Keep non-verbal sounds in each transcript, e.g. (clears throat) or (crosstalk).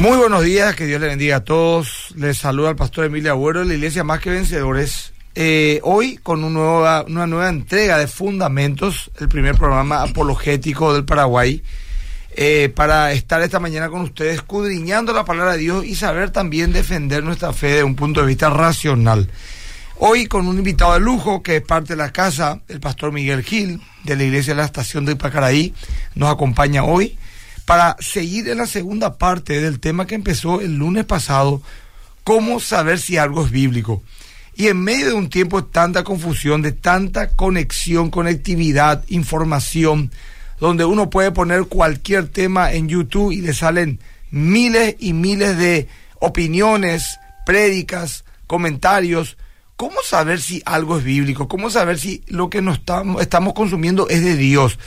Muy buenos días, que Dios le bendiga a todos. Les saluda el pastor Emilio Agüero de la Iglesia Más que Vencedores. Eh, hoy con una nueva, una nueva entrega de Fundamentos, el primer programa apologético del Paraguay, eh, para estar esta mañana con ustedes escudriñando la palabra de Dios y saber también defender nuestra fe de un punto de vista racional. Hoy con un invitado de lujo que es parte de la casa, el pastor Miguel Gil, de la Iglesia de la Estación de Ipacaraí, nos acompaña hoy para seguir en la segunda parte del tema que empezó el lunes pasado, cómo saber si algo es bíblico. Y en medio de un tiempo de tanta confusión, de tanta conexión, conectividad, información, donde uno puede poner cualquier tema en YouTube y le salen miles y miles de opiniones, prédicas, comentarios. ¿Cómo saber si algo es bíblico? ¿Cómo saber si lo que nos estamos, estamos consumiendo es de Dios?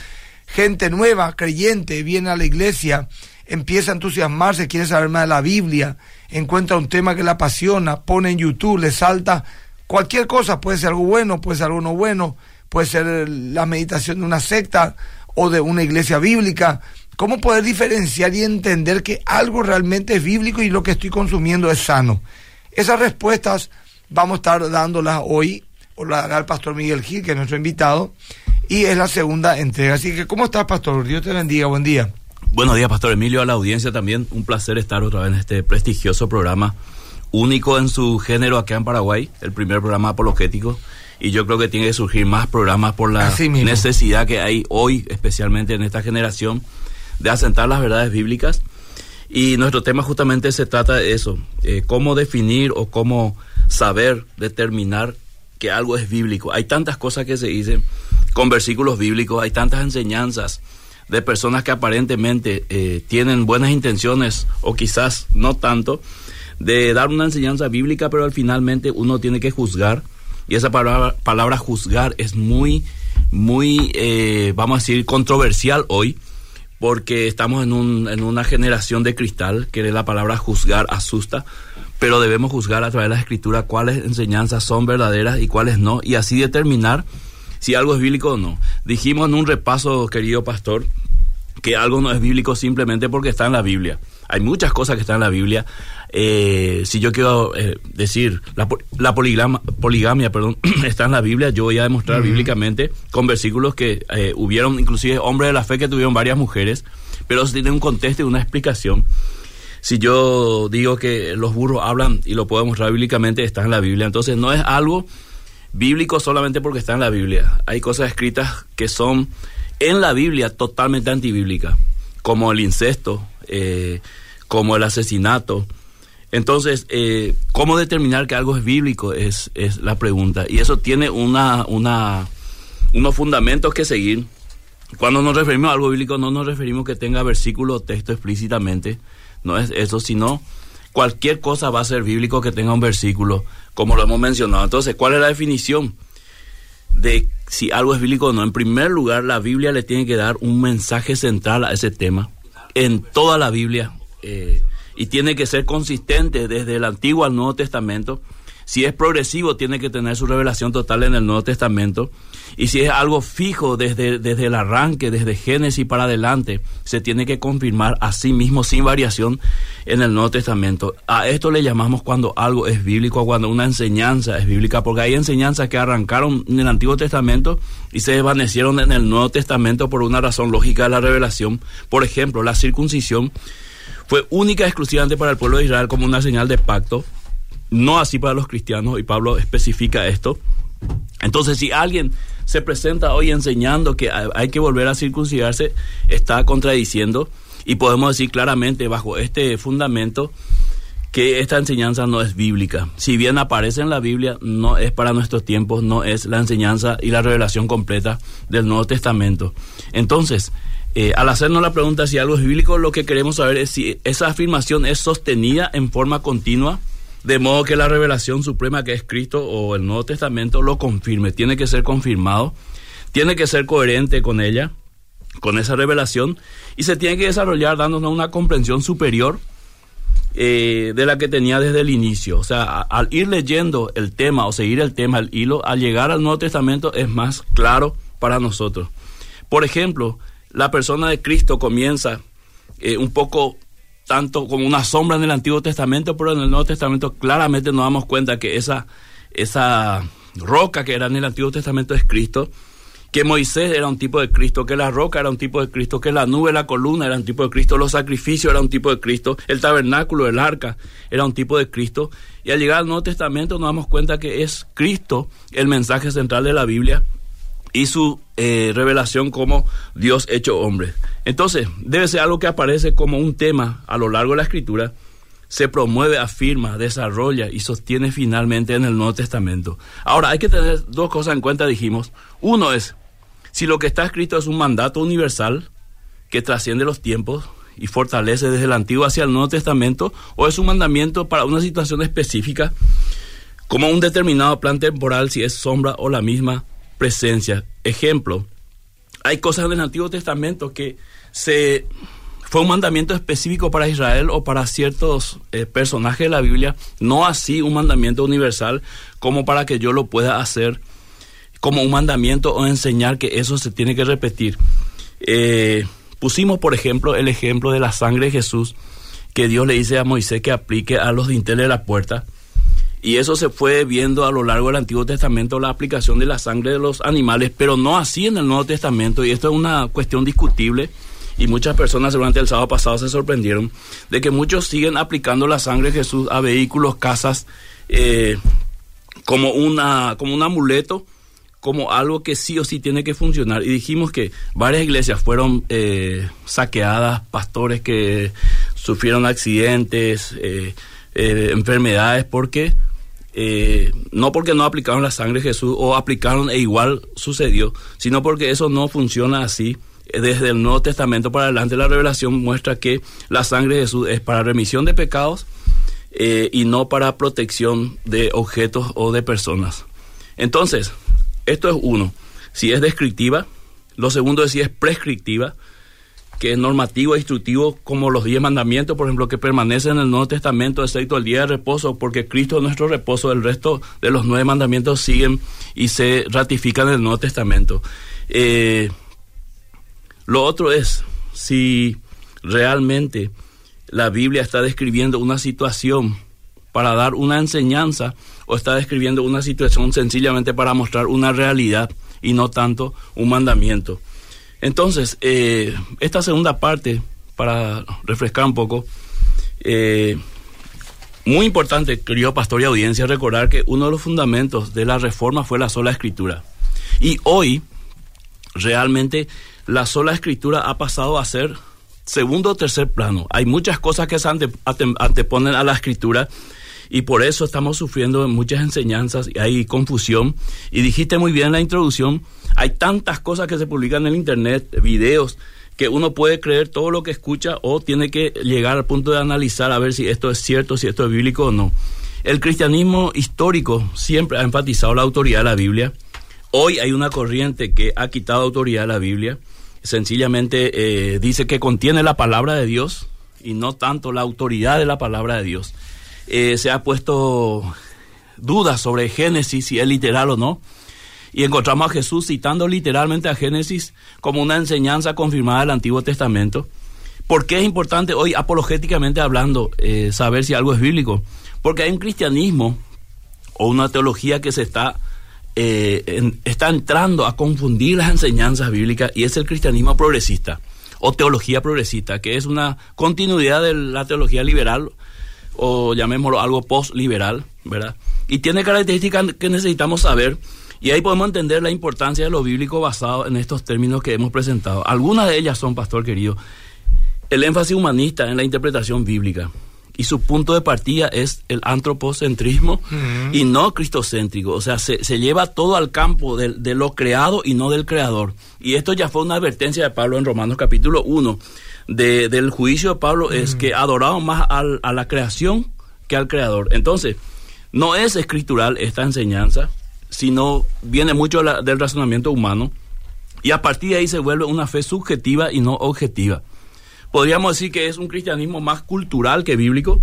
Gente nueva, creyente, viene a la iglesia, empieza a entusiasmarse, quiere saber más de la Biblia, encuentra un tema que le apasiona, pone en YouTube, le salta cualquier cosa, puede ser algo bueno, puede ser algo no bueno, puede ser la meditación de una secta o de una iglesia bíblica. ¿Cómo poder diferenciar y entender que algo realmente es bíblico y lo que estoy consumiendo es sano? Esas respuestas vamos a estar dándolas hoy, o la dará el pastor Miguel Gil, que es nuestro invitado, y es la segunda entrega. Así que, ¿cómo estás, Pastor? Dios te bendiga, buen día. Buenos días, Pastor Emilio, a la audiencia también. Un placer estar otra vez en este prestigioso programa, único en su género acá en Paraguay, el primer programa apologético. Y yo creo que tiene que surgir más programas por la necesidad que hay hoy, especialmente en esta generación, de asentar las verdades bíblicas. Y nuestro tema justamente se trata de eso, eh, cómo definir o cómo saber determinar que algo es bíblico. Hay tantas cosas que se dicen con versículos bíblicos, hay tantas enseñanzas de personas que aparentemente eh, tienen buenas intenciones o quizás no tanto, de dar una enseñanza bíblica, pero al finalmente uno tiene que juzgar. Y esa palabra, palabra juzgar es muy, muy, eh, vamos a decir, controversial hoy, porque estamos en, un, en una generación de cristal que la palabra juzgar asusta, pero debemos juzgar a través de la escritura cuáles enseñanzas son verdaderas y cuáles no, y así determinar si algo es bíblico o no. Dijimos en un repaso, querido pastor, que algo no es bíblico simplemente porque está en la Biblia. Hay muchas cosas que están en la Biblia. Eh, si yo quiero eh, decir, la, la poligamia perdón, (clears throat) está en la Biblia, yo voy a demostrar bíblicamente con versículos que eh, hubieron inclusive hombres de la fe que tuvieron varias mujeres, pero tiene un contexto y una explicación. Si yo digo que los burros hablan y lo puedo demostrar bíblicamente, está en la Biblia. Entonces no es algo bíblico solamente porque está en la Biblia. Hay cosas escritas que son en la Biblia totalmente antibíblicas, como el incesto, eh, como el asesinato. Entonces, eh, ¿cómo determinar que algo es bíblico? Es, es la pregunta. Y eso tiene una, una, unos fundamentos que seguir. Cuando nos referimos a algo bíblico, no nos referimos que tenga versículo o texto explícitamente. No es eso, sino cualquier cosa va a ser bíblico que tenga un versículo como lo hemos mencionado. Entonces, ¿cuál es la definición de si algo es bíblico o no? En primer lugar, la Biblia le tiene que dar un mensaje central a ese tema, en toda la Biblia, eh, y tiene que ser consistente desde el Antiguo al Nuevo Testamento. Si es progresivo, tiene que tener su revelación total en el Nuevo Testamento. Y si es algo fijo desde, desde el arranque, desde Génesis para adelante, se tiene que confirmar a sí mismo sin variación en el Nuevo Testamento. A esto le llamamos cuando algo es bíblico, cuando una enseñanza es bíblica, porque hay enseñanzas que arrancaron en el Antiguo Testamento y se desvanecieron en el Nuevo Testamento por una razón lógica de la revelación. Por ejemplo, la circuncisión fue única exclusivamente para el pueblo de Israel como una señal de pacto, no así para los cristianos, y Pablo especifica esto. Entonces, si alguien se presenta hoy enseñando que hay que volver a circuncidarse, está contradiciendo y podemos decir claramente bajo este fundamento que esta enseñanza no es bíblica. Si bien aparece en la Biblia, no es para nuestros tiempos, no es la enseñanza y la revelación completa del Nuevo Testamento. Entonces, eh, al hacernos la pregunta si algo es bíblico, lo que queremos saber es si esa afirmación es sostenida en forma continua, de modo que la revelación suprema que es Cristo o el Nuevo Testamento lo confirme. Tiene que ser confirmado, tiene que ser coherente con ella con esa revelación y se tiene que desarrollar dándonos una comprensión superior eh, de la que tenía desde el inicio. O sea, al ir leyendo el tema o seguir el tema, el hilo, al llegar al Nuevo Testamento es más claro para nosotros. Por ejemplo, la persona de Cristo comienza eh, un poco tanto como una sombra en el Antiguo Testamento, pero en el Nuevo Testamento claramente nos damos cuenta que esa, esa roca que era en el Antiguo Testamento es Cristo, que Moisés era un tipo de Cristo, que la roca era un tipo de Cristo, que la nube, la columna era un tipo de Cristo, los sacrificios eran un tipo de Cristo, el tabernáculo, el arca era un tipo de Cristo. Y al llegar al Nuevo Testamento nos damos cuenta que es Cristo el mensaje central de la Biblia y su eh, revelación como Dios hecho hombre. Entonces, debe ser algo que aparece como un tema a lo largo de la escritura, se promueve, afirma, desarrolla y sostiene finalmente en el Nuevo Testamento. Ahora, hay que tener dos cosas en cuenta, dijimos. Uno es, si lo que está escrito es un mandato universal que trasciende los tiempos y fortalece desde el Antiguo hacia el Nuevo Testamento, o es un mandamiento para una situación específica, como un determinado plan temporal, si es sombra o la misma presencia. Ejemplo, hay cosas en el Antiguo Testamento que se fue un mandamiento específico para Israel o para ciertos eh, personajes de la Biblia, no así un mandamiento universal como para que yo lo pueda hacer como un mandamiento o enseñar que eso se tiene que repetir. Eh, pusimos, por ejemplo, el ejemplo de la sangre de Jesús, que Dios le dice a Moisés que aplique a los dinteles de la puerta. Y eso se fue viendo a lo largo del Antiguo Testamento la aplicación de la sangre de los animales, pero no así en el Nuevo Testamento. Y esto es una cuestión discutible. Y muchas personas durante el sábado pasado se sorprendieron de que muchos siguen aplicando la sangre de Jesús a vehículos, casas, eh, como, una, como un amuleto, como algo que sí o sí tiene que funcionar. Y dijimos que varias iglesias fueron eh, saqueadas, pastores que sufrieron accidentes, eh, enfermedades, porque eh, no porque no aplicaron la sangre de Jesús o aplicaron e igual sucedió, sino porque eso no funciona así. Desde el Nuevo Testamento para adelante la revelación muestra que la sangre de Jesús es para remisión de pecados eh, y no para protección de objetos o de personas. Entonces, esto es uno. Si es descriptiva, lo segundo es si es prescriptiva, que es normativo e instructivo como los diez mandamientos, por ejemplo, que permanecen en el Nuevo Testamento, excepto el día de reposo, porque Cristo es nuestro reposo, el resto de los nueve mandamientos siguen y se ratifican en el Nuevo Testamento. Eh, lo otro es si realmente la Biblia está describiendo una situación para dar una enseñanza o está describiendo una situación sencillamente para mostrar una realidad y no tanto un mandamiento. Entonces, eh, esta segunda parte, para refrescar un poco, eh, muy importante, querido pastor y audiencia, recordar que uno de los fundamentos de la reforma fue la sola escritura. Y hoy, realmente, la sola escritura ha pasado a ser segundo o tercer plano. Hay muchas cosas que se anteponen a la escritura y por eso estamos sufriendo muchas enseñanzas y hay confusión. Y dijiste muy bien en la introducción, hay tantas cosas que se publican en internet, videos, que uno puede creer todo lo que escucha o tiene que llegar al punto de analizar a ver si esto es cierto, si esto es bíblico o no. El cristianismo histórico siempre ha enfatizado la autoridad de la Biblia. Hoy hay una corriente que ha quitado autoridad a la Biblia. Sencillamente eh, dice que contiene la palabra de Dios y no tanto la autoridad de la palabra de Dios. Eh, se ha puesto dudas sobre Génesis, si es literal o no. Y encontramos a Jesús citando literalmente a Génesis como una enseñanza confirmada del Antiguo Testamento. ¿Por qué es importante hoy, apologéticamente hablando, eh, saber si algo es bíblico? Porque hay un cristianismo o una teología que se está, eh, está entrando a confundir las enseñanzas bíblicas y es el cristianismo progresista o teología progresista, que es una continuidad de la teología liberal o llamémoslo algo post-liberal, ¿verdad? Y tiene características que necesitamos saber y ahí podemos entender la importancia de lo bíblico basado en estos términos que hemos presentado. Algunas de ellas son, pastor querido, el énfasis humanista en la interpretación bíblica. Y su punto de partida es el antropocentrismo y no cristocéntrico. O sea, se, lleva todo al campo de, de, lo creado y no del creador. Y esto ya fue una advertencia de Pablo en Romanos capítulo 1 de, del juicio de Pablo es que adoramos más a la creación que al creador. Entonces, no es escritural esta enseñanza, sino viene mucho del razonamiento humano y a partir de ahí se vuelve una fe subjetiva y no objetiva. Podríamos decir que es un cristianismo más cultural que bíblico.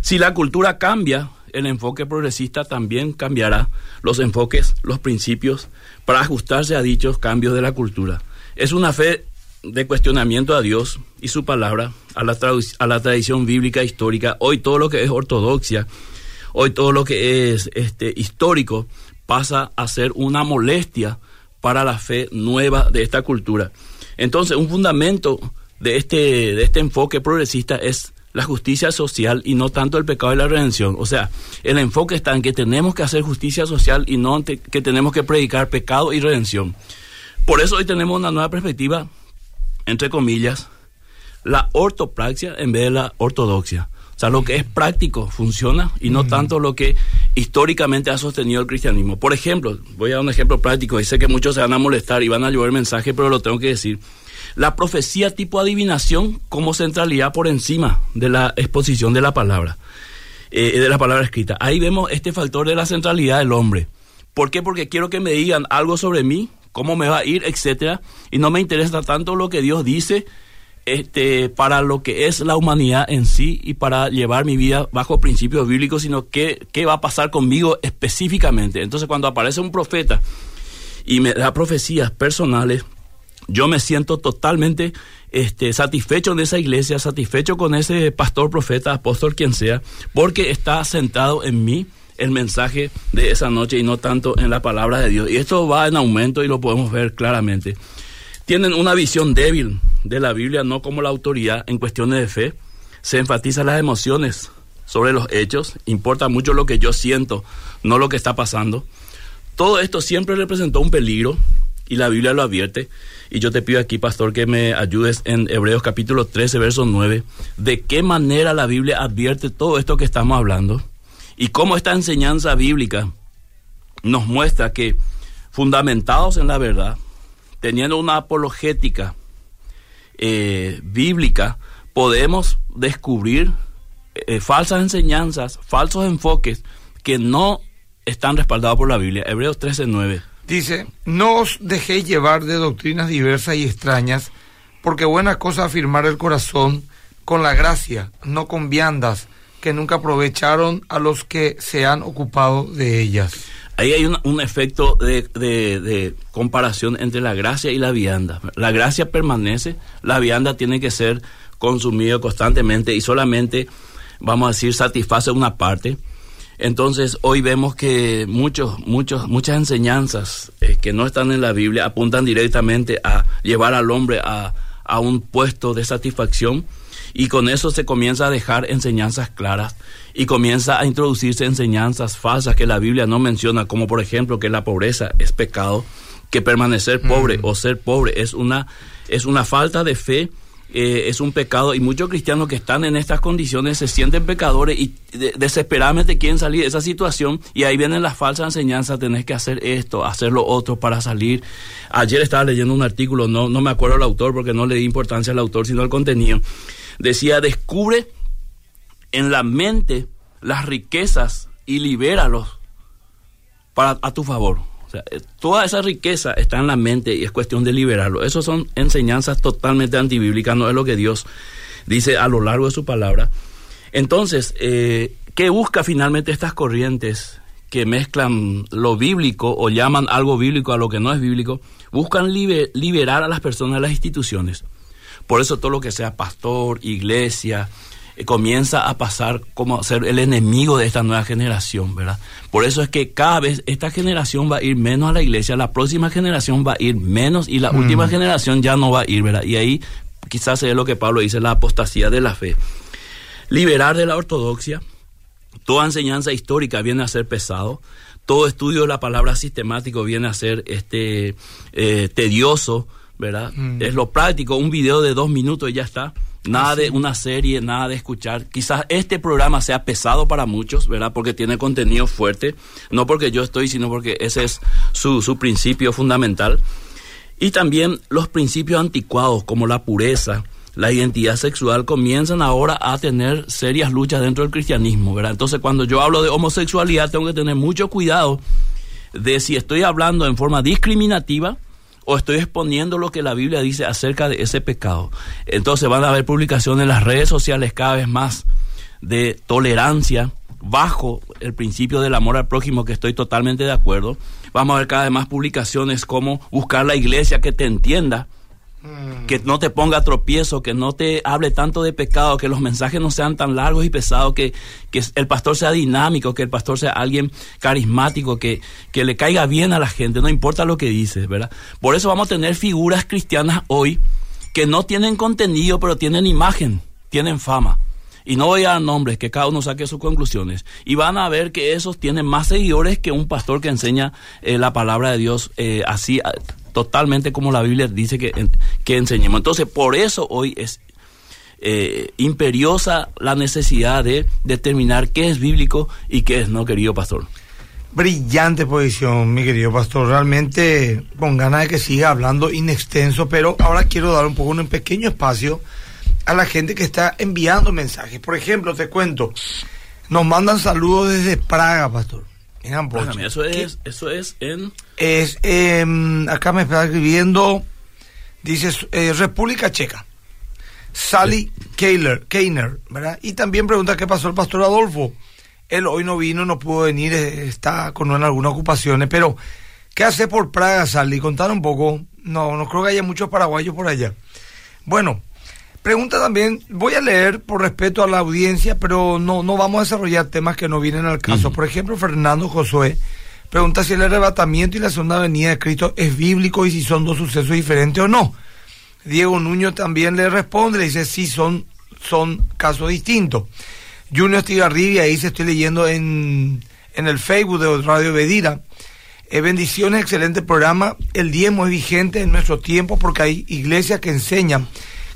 Si la cultura cambia, el enfoque progresista también cambiará los enfoques, los principios, para ajustarse a dichos cambios de la cultura. Es una fe de cuestionamiento a Dios y su palabra, a la, a la tradición bíblica histórica, hoy todo lo que es ortodoxia, hoy todo lo que es este, histórico pasa a ser una molestia para la fe nueva de esta cultura. Entonces, un fundamento de este, de este enfoque progresista es la justicia social y no tanto el pecado y la redención. O sea, el enfoque está en que tenemos que hacer justicia social y no que tenemos que predicar pecado y redención. Por eso hoy tenemos una nueva perspectiva, entre comillas, la ortopraxia en vez de la ortodoxia. O sea, lo que es práctico funciona y no tanto lo que históricamente ha sostenido el cristianismo. Por ejemplo, voy a dar un ejemplo práctico y sé que muchos se van a molestar y van a llover mensaje, pero lo tengo que decir. La profecía tipo adivinación como centralidad por encima de la exposición de la palabra, eh, de la palabra escrita. Ahí vemos este factor de la centralidad del hombre. ¿Por qué? Porque quiero que me digan algo sobre mí, cómo me va a ir, etcétera, y no me interesa tanto lo que Dios dice este, para lo que es la humanidad en sí y para llevar mi vida bajo principios bíblicos, sino qué, qué va a pasar conmigo específicamente. Entonces, cuando aparece un profeta y me da profecías personales, yo me siento totalmente este, satisfecho en esa iglesia, satisfecho con ese pastor, profeta, apóstol, quien sea, porque está sentado en mí el mensaje de esa noche y no tanto en la palabra de Dios. Y esto va en aumento y lo podemos ver claramente tienen una visión débil de la Biblia, no como la autoridad en cuestiones de fe. Se enfatizan las emociones sobre los hechos, importa mucho lo que yo siento, no lo que está pasando. Todo esto siempre representó un peligro y la Biblia lo advierte. Y yo te pido aquí, pastor, que me ayudes en Hebreos capítulo 13, verso 9, de qué manera la Biblia advierte todo esto que estamos hablando y cómo esta enseñanza bíblica nos muestra que fundamentados en la verdad, teniendo una apologética eh, bíblica, podemos descubrir eh, falsas enseñanzas, falsos enfoques que no están respaldados por la Biblia. Hebreos 13:9. Dice, no os dejéis llevar de doctrinas diversas y extrañas, porque buena cosa afirmar el corazón con la gracia, no con viandas, que nunca aprovecharon a los que se han ocupado de ellas. Ahí hay un, efecto de, comparación entre la gracia y la vianda. La gracia permanece, la vianda tiene que ser consumida constantemente y solamente, vamos a decir, satisface una parte. Entonces, hoy vemos que muchos, muchos, muchas enseñanzas eh, que no están en la Biblia apuntan directamente a llevar al hombre a un puesto de satisfacción y con eso se comienza a dejar enseñanzas claras y comienza a introducirse enseñanzas falsas que la Biblia no menciona, como por ejemplo que la pobreza es pecado, que permanecer pobre mm. o ser pobre es una, es una falta de fe. Eh, es un pecado y muchos cristianos que están en estas condiciones se sienten pecadores y desesperadamente quieren salir de esa situación y ahí vienen las falsas enseñanzas, tenés que hacer esto, hacer lo otro para salir. Ayer estaba leyendo un artículo, no, no me acuerdo el autor porque no le di importancia al autor, sino al contenido, Decía, descubre en la mente las riquezas y libéralos para, a tu favor. O sea, eh, toda esa riqueza está en la mente y es cuestión de liberarlo. Esas son enseñanzas totalmente antibíblicas, no es lo que Dios dice a lo largo de su palabra. Entonces, eh, ¿qué busca finalmente estas corrientes que mezclan lo bíblico o llaman algo bíblico a lo que no es bíblico? Buscan liberar a las personas de las instituciones. Por eso todo lo que sea pastor, iglesia, eh, comienza a pasar como a ser el enemigo de esta nueva generación, ¿verdad? Por eso es que cada vez esta generación va a ir menos a la iglesia, la próxima generación va a ir menos y la última generación ya no va a ir, ¿verdad? Y ahí quizás es lo que Pablo dice, la apostasía de la fe. Liberar de la ortodoxia, toda enseñanza histórica viene a ser pesado, todo estudio de la palabra sistemático viene a ser este eh, tedioso, ¿verdad? Mm. Es lo práctico, un video de dos minutos y ya está. Nada de una serie, nada de escuchar. Quizás este programa sea pesado para muchos, ¿verdad? Porque tiene contenido fuerte. No porque yo estoy, sino porque ese es su, su principio fundamental. Y también los principios anticuados, como la pureza, la identidad sexual, comienzan ahora a tener serias luchas dentro del cristianismo, ¿verdad? Entonces, cuando yo hablo de homosexualidad, tengo que tener mucho cuidado de si estoy hablando en forma discriminativa o estoy exponiendo lo que la Biblia dice acerca de ese pecado. Entonces van a haber publicaciones en las redes sociales cada vez más de tolerancia bajo el principio del amor al prójimo, que estoy totalmente de acuerdo. Vamos a ver cada vez más publicaciones como buscar la iglesia que te entienda que no te ponga tropiezo, que no te hable tanto de pecado, que los mensajes no sean tan largos y pesados, que, que el pastor sea dinámico, que el pastor sea alguien carismático, que, que le caiga bien a la gente, no importa lo que dice, ¿verdad? Por eso vamos a tener figuras cristianas hoy que no tienen contenido, pero tienen imagen, tienen fama. Y no voy a dar nombres, que cada uno saque sus conclusiones. Y van a ver que esos tienen más seguidores que un pastor que enseña eh, la palabra de Dios eh, así totalmente como la Biblia dice que, que enseñemos. Entonces, por eso hoy es eh, imperiosa la necesidad de determinar qué es bíblico y qué es no, querido pastor. Brillante posición, mi querido pastor. Realmente con ganas de que siga hablando inextenso, pero ahora quiero dar un poco un pequeño espacio a la gente que está enviando mensajes. Por ejemplo, te cuento, nos mandan saludos desde Praga, pastor. En eso es, eso es en... Es, em, acá me está escribiendo, dice eh, República Checa. Sally Keiler, Keiner, ¿verdad? Y también pregunta qué pasó el pastor Adolfo. Él hoy no vino, no pudo venir, eh, está con algunas ocupaciones, pero ¿qué hace por Praga, Sally? Contar un poco. No, no creo que haya muchos paraguayos por allá. Bueno, Pregunta también, voy a leer por respeto a la audiencia, pero no, no vamos a desarrollar temas que no vienen al caso. Por ejemplo, Fernando Josué pregunta si el arrebatamiento y la segunda venida de Cristo es bíblico y si son dos sucesos diferentes o no. Diego Nuño también le responde, le dice sí son, son casos distintos. Junior Estigarribia, ahí se estoy leyendo en, en el Facebook de Radio Bedira. Eh, bendiciones, excelente programa. El diezmo es vigente en nuestro tiempo porque hay iglesias que enseñan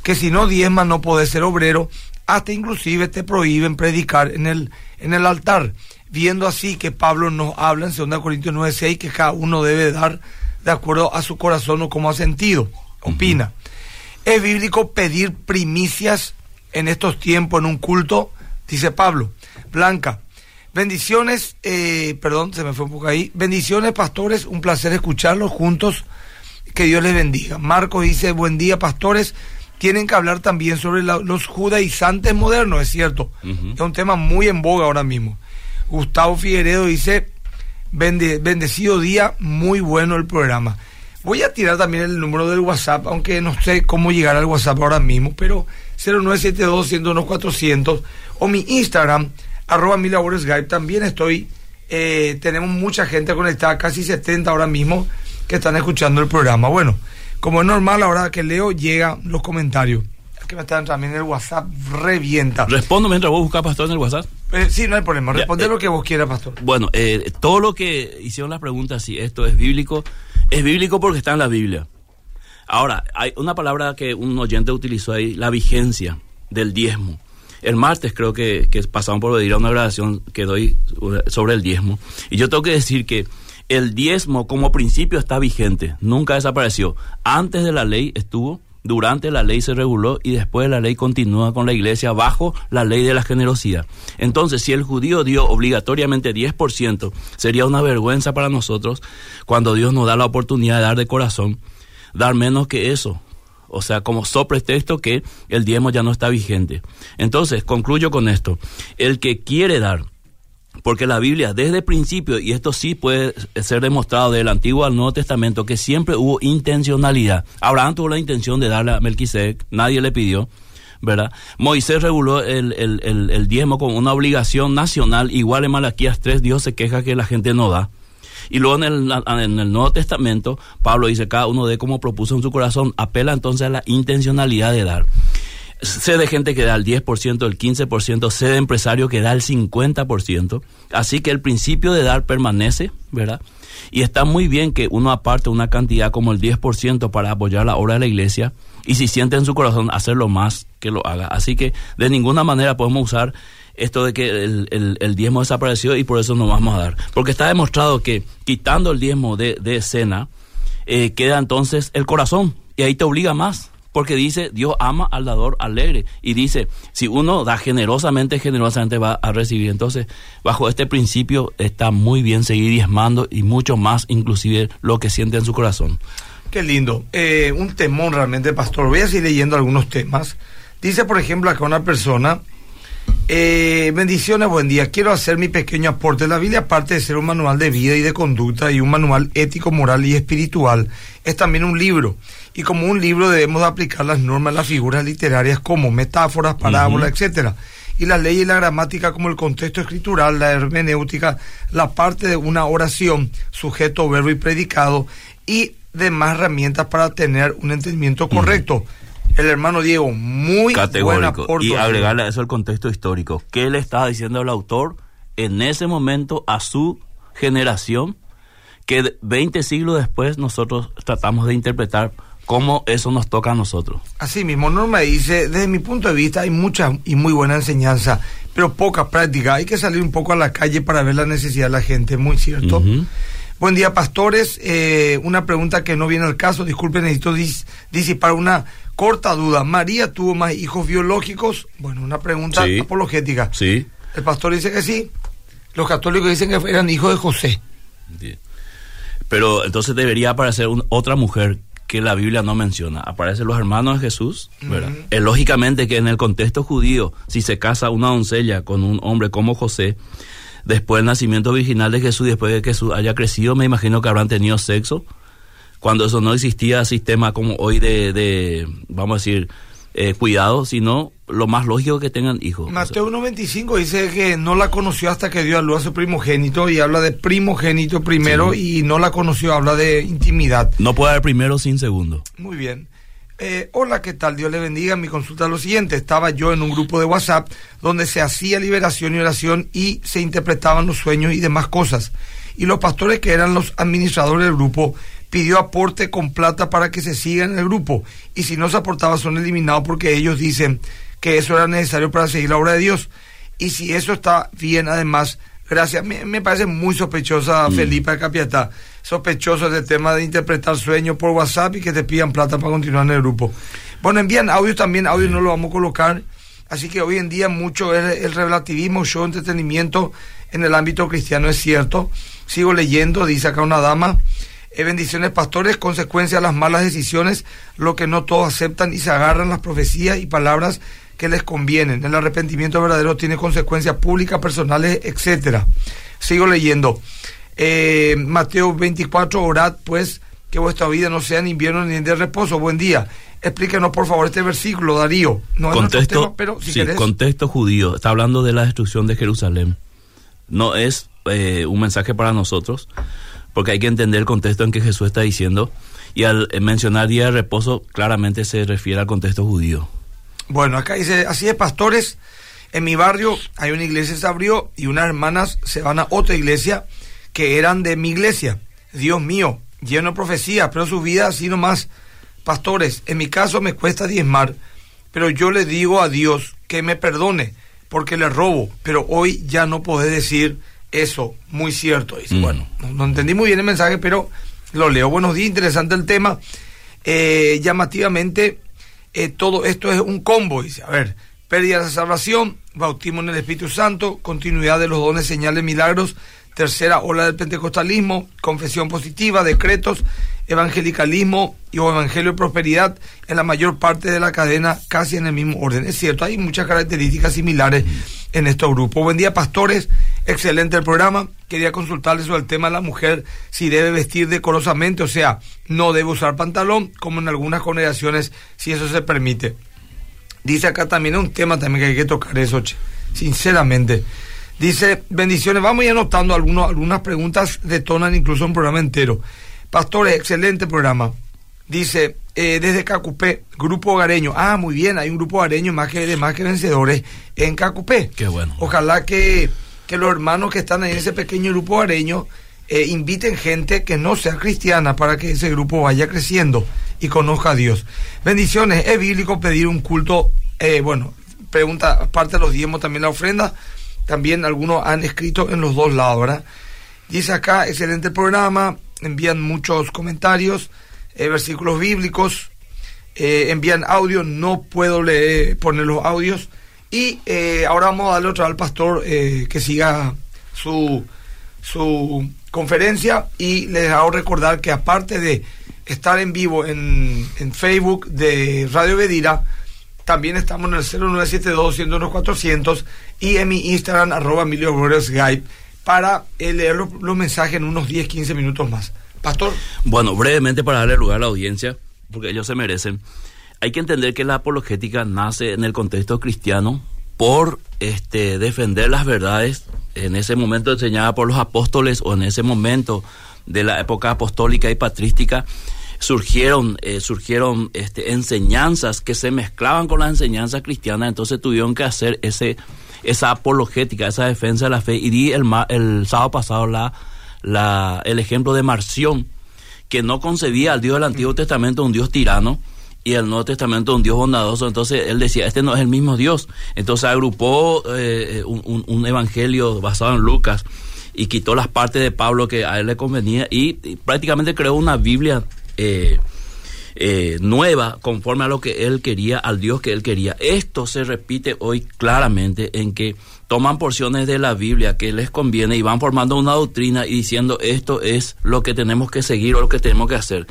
que si no diezma no puede ser obrero, hasta inclusive te prohíben predicar en el, en el altar. Viendo así que Pablo nos habla en 2 Corintios 9:6 que cada uno debe dar de acuerdo a su corazón o como ha sentido. Opina. ¿Es bíblico pedir primicias en estos tiempos en un culto? Dice Pablo. Blanca. Bendiciones, eh, perdón, se me fue un poco ahí. Bendiciones, pastores, un placer escucharlos juntos. Que Dios les bendiga. Marcos dice, buen día, pastores tienen que hablar también sobre los judaizantes modernos, es cierto. Es un tema muy en boga ahora mismo. Gustavo Figueredo dice, bendecido día, muy bueno el programa. Voy a tirar también el número del WhatsApp, aunque no sé cómo llegar al WhatsApp ahora mismo, pero 0972-101-400 o mi Instagram, arroba mi Skype, también estoy, eh, tenemos mucha gente conectada, casi 70 ahora mismo, que están escuchando el programa. Bueno, como es normal, ahora que leo, llegan los comentarios. Que me están también en el WhatsApp, revienta. Respondo mientras vos buscas pastor en el WhatsApp. Eh, sí, no hay problema. Responde lo eh, que vos quieras, pastor. Bueno, eh, todo lo que hicieron las preguntas, si esto es bíblico, es bíblico porque está en la Biblia. Ahora, hay una palabra que un oyente utilizó ahí, la vigencia del diezmo. El martes creo que, que pasamos por pedir una grabación que doy sobre el diezmo. Y yo tengo que decir que el diezmo como principio está vigente, nunca desapareció. Antes de la ley estuvo, durante la ley se reguló y después de la ley continúa con la iglesia bajo la ley de la generosidad. Entonces, si el judío dio obligatoriamente 10%, sería una vergüenza para nosotros cuando Dios nos da la oportunidad de dar de corazón, dar menos que eso. O sea, como pretexto que el diezmo ya no está vigente. Entonces, concluyo con esto. El que quiere dar porque la Biblia desde el principio, y esto sí puede ser demostrado del Antiguo al Nuevo Testamento, que siempre hubo intencionalidad. Abraham tuvo la intención de darle a Melquisedec, nadie le pidió, ¿verdad? Moisés reguló el, el, el, diezmo como una obligación nacional, igual en Malaquías 3, Dios se queja que la gente no da. Y luego en el, en el Nuevo Testamento, Pablo dice, cada uno de como propuso en su corazón, apela entonces a la intencionalidad de dar sé de gente que da el 10%, el 15%, sé de empresario que da el 50%. Así que el principio de dar permanece, ¿verdad? Y está muy bien que uno aparte una cantidad como el 10% para apoyar la obra de la iglesia y si siente en su corazón hacerlo más, que lo haga. Así que de ninguna manera podemos usar esto de que el, el, diezmo desapareció y por eso no vamos a dar. Porque está demostrado que quitando el diezmo de, de escena, eh, queda entonces el corazón y ahí te obliga más porque dice, Dios ama al dador alegre. Y dice, si uno da generosamente, generosamente va a recibir. Entonces, bajo este principio está muy bien seguir diezmando y mucho más, inclusive lo que siente en su corazón. Qué lindo. Eh, un temón realmente, pastor. Voy a seguir leyendo algunos temas. Dice, por ejemplo, acá una persona, Eh, bendiciones, buen día. Quiero hacer mi pequeño aporte. La Biblia, aparte de ser un manual de vida y de conducta y un manual ético, moral y espiritual, es también un libro. Y como un libro debemos aplicar las normas, las figuras literarias como metáforas, parábolas, etcétera. Y la ley y la gramática como el contexto escritural, la hermenéutica, la parte de una oración, sujeto, verbo y predicado, y demás herramientas para tener un entendimiento correcto el hermano Diego, muy categórico. y agregarle a eso el contexto histórico. ¿Qué le estaba diciendo el autor en ese momento a su generación? Que 20 siglos después nosotros tratamos de interpretar cómo eso nos toca a nosotros. Así mismo, Norma dice, desde mi punto de vista hay mucha y muy buena enseñanza, pero poca práctica. Hay que salir un poco a la calle para ver la necesidad de la gente, muy cierto. Buen día, pastores. Eh, una pregunta que no viene al caso, disculpen, necesito disipar una corta duda. ¿María tuvo más hijos biológicos? Bueno, una pregunta apologética. Sí. El pastor dice que sí. Los católicos dicen que eran hijos de José. Pero entonces debería aparecer otra mujer que la Biblia no menciona. Aparecen los hermanos de Jesús, ¿verdad? lógicamente que en el contexto judío, si se casa una doncella con un hombre como José, después del nacimiento virginal de Jesús, después de que Jesús haya crecido, me imagino que habrán tenido sexo cuando eso no existía sistema como hoy de, de vamos a decir, eh, cuidado, sino lo más lógico que tengan hijos. Mateo 1.25 dice que no la conoció hasta que dio a luz a su primogénito y habla de primogénito primero y no la conoció, habla de intimidad. No puede haber primero sin segundo. Muy bien. Eh, hola, ¿qué tal? Dios le bendiga. Mi consulta es lo siguiente. Estaba yo en un grupo de WhatsApp donde se hacía liberación y oración y se interpretaban los sueños y demás cosas. Y los pastores que eran los administradores del grupo pidió aporte con plata para que se siga en el grupo. Y si no se aportaba, son eliminados porque ellos dicen que eso era necesario para seguir la obra de Dios. Y si eso está bien, además, gracias. Me, parece muy sospechosa mm. Felipe Capiatá. Sospechoso el tema de interpretar sueños por WhatsApp y que te pidan plata para continuar en el grupo. Bueno, envían audio también, audio no lo vamos a colocar. Así que hoy en día mucho es el relativismo, show, entretenimiento en el ámbito cristiano, es cierto. Sigo leyendo, dice acá una dama. Eh, bendiciones pastores, consecuencia de las malas decisiones, lo que no todos aceptan y se agarran las profecías y palabras que les convienen. El arrepentimiento verdadero tiene consecuencias públicas, personales, etcétera. Sigo leyendo. Eh, Mateo 24, orad pues que vuestra vida no sea en invierno ni de reposo. Buen día. Explíquenos por favor este versículo, Darío. No contexto, pero si sí, contexto judío. Está hablando de la destrucción de Jerusalén. No es eh, un mensaje para nosotros porque hay que entender el contexto en que Jesús está diciendo. Y al mencionar día de reposo, claramente se refiere al contexto judío. Bueno, acá dice, así de pastores, en mi barrio hay una iglesia que se abrió y unas hermanas se van a otra iglesia que eran de mi iglesia. Dios mío, lleno de profecías, pero su vida así nomás. Pastores, en mi caso me cuesta diezmar, pero yo le digo a Dios que me perdone porque le robo, pero hoy ya no puedo decir eso, muy cierto. Dice, mm. bueno, no, entendí muy bien el mensaje, pero lo leo. Buenos días, interesante el tema. Eh, llamativamente, eh, todo esto es un combo, dice. A ver, pérdida de salvación, bautismo en el Espíritu Santo, continuidad de los dones, señales, milagros, tercera ola del pentecostalismo, confesión positiva, decretos, evangelicalismo y o evangelio de prosperidad en la mayor parte de la cadena, casi en el mismo orden. Es cierto, hay muchas características similares en estos grupos. Buen día, pastores. Excelente el programa. Quería consultarles sobre el tema de la mujer, si debe vestir decorosamente, o sea, no debe usar pantalón, como en algunas congregaciones, si eso se permite. Dice acá también un tema también que hay que tocar eso, sinceramente. Dice, bendiciones, vamos a ir anotando algunos, algunas preguntas, detonan incluso un programa entero. Pastores, excelente programa. Dice, eh, desde Cacupé, grupo hogareño. Ah, muy bien, hay un grupo hogareño más que de más que vencedores en Cacupé. Qué bueno. Ojalá que, que los hermanos que están ahí en ese pequeño grupo hogareño eh, inviten gente que no sea cristiana para que ese grupo vaya creciendo y conozca a Dios. Bendiciones, es bíblico pedir un culto, eh, bueno, pregunta, aparte de los diezmos, también la ofrenda, también algunos han escrito en los dos lados, ¿verdad? Dice acá, excelente programa, envían muchos comentarios. Eh, versículos bíblicos, eh, envían audio, no puedo leer, poner los audios. Y eh, ahora vamos a darle otra al pastor que siga su, su conferencia y les hago recordar que aparte de estar en vivo en, en Facebook de Radio Bedira, También estamos en el 0972 400 y en mi Instagram, arroba Emilio Skype, para eh, leer los, los mensajes en unos 10, 15 minutos más. Pastor. Bueno, brevemente para darle lugar a la audiencia, porque ellos se merecen. Hay que entender que la apologética nace en el contexto cristiano por este, defender las verdades en ese momento enseñada por los apóstoles o en ese momento de la época apostólica y patrística surgieron eh, surgieron este, enseñanzas que se mezclaban con las enseñanzas cristianas entonces tuvieron que hacer ese esa apologética esa defensa de la fe y di el, el sábado pasado la, la el ejemplo de Marción que no concebía al Dios del Antiguo Testamento un Dios tirano y el Nuevo Testamento un Dios bondadoso. Entonces él decía, este no es el mismo Dios. Entonces agrupó eh, un, evangelio basado en Lucas y quitó las partes de Pablo que a él le convenía y, prácticamente creó una Biblia eh, eh, nueva conforme a lo que él quería, al Dios que él quería. Esto se repite hoy claramente en que toman porciones de la Biblia que les conviene y van formando una doctrina y diciendo esto es lo que tenemos que seguir o lo que tenemos que hacer.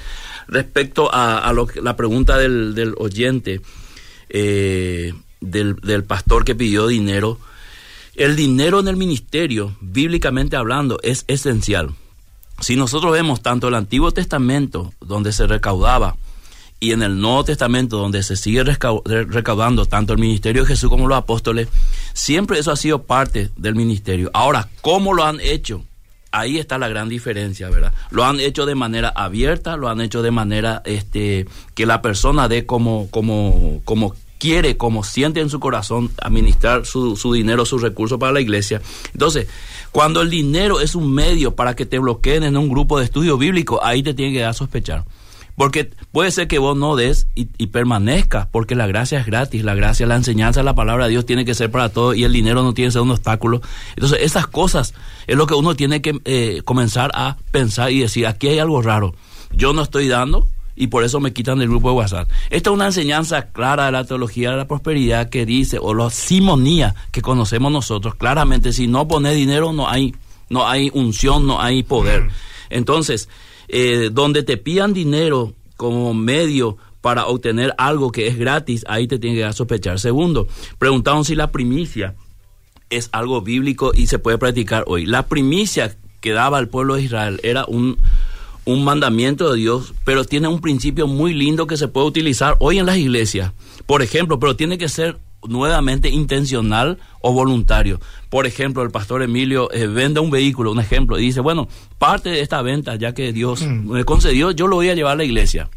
Respecto a, la pregunta del, oyente, eh, del, pastor que pidió dinero, el dinero en el ministerio, bíblicamente hablando, es esencial. Si nosotros vemos tanto el Antiguo Testamento, donde se recaudaba, y en el Nuevo Testamento, donde se sigue recaudando tanto el ministerio de Jesús como los apóstoles, siempre eso ha sido parte del ministerio. Ahora, ¿cómo lo han hecho? ahí está la gran diferencia, ¿verdad? Lo han hecho de manera abierta, lo han hecho de manera este que la persona dé como como como quiere, como siente en su corazón administrar su, su dinero, sus recursos para la iglesia. Entonces, cuando el dinero es un medio para que te bloqueen en un grupo de estudio bíblico, ahí te tiene que dar a sospechar. Porque puede ser que vos no des y, permanezcas, porque la gracia es gratis, la gracia, la enseñanza, la palabra de Dios tiene que ser para todos y el dinero no tiene que ser un obstáculo. Entonces, esas cosas es lo que uno tiene que eh, comenzar a pensar y decir, aquí hay algo raro. Yo no estoy dando, y por eso me quitan del grupo de WhatsApp. Esta es una enseñanza clara de la teología de la prosperidad que dice, o la simonía que conocemos nosotros, claramente, si no pones dinero no hay, no hay unción, no hay poder. Mm. Entonces, eh, donde te pidan dinero como medio para obtener algo que es gratis, ahí te tiene que sospechar. Segundo, preguntaron si la primicia es algo bíblico y se puede practicar hoy. La primicia que daba el pueblo de Israel era un, un mandamiento de Dios, pero tiene un principio muy lindo que se puede utilizar hoy en las iglesias. Por ejemplo, pero tiene que ser nuevamente intencional o voluntario. Por ejemplo, el pastor Emilio eh, vende un vehículo, un ejemplo, y dice, bueno, parte de esta venta, ya que Dios mm. me concedió, yo lo voy a llevar a la iglesia.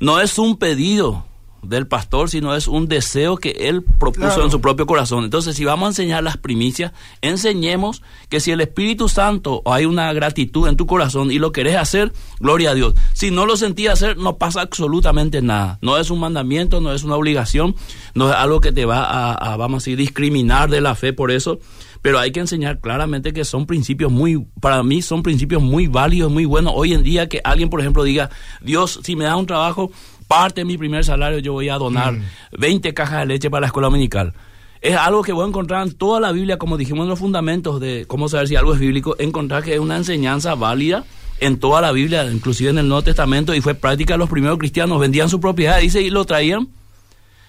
No es un pedido del pastor, sino es un deseo que él propuso en su propio corazón. Entonces, si vamos a enseñar las primicias, enseñemos que si el Espíritu Santo hay una gratitud en tu corazón y lo querés hacer, gloria a Dios. Si no lo sentí hacer, no pasa absolutamente nada. No es un mandamiento, no es una obligación, no es algo que te va a, vamos a decir, discriminar de la fe por eso. Pero hay que enseñar claramente que son principios muy, para mí son principios muy válidos, muy buenos. Hoy en día que alguien, por ejemplo, diga, Dios, si me da un trabajo, parte de mi primer salario yo voy a donar 20 mm. cajas de leche para la escuela dominical. Es algo que voy a encontrar en toda la Biblia, como dijimos en los fundamentos de cómo saber si algo es bíblico, encontrar que es una enseñanza válida en toda la Biblia, inclusive en el Nuevo Testamento, y fue práctica de los primeros cristianos, vendían su propiedad, dice, y lo traían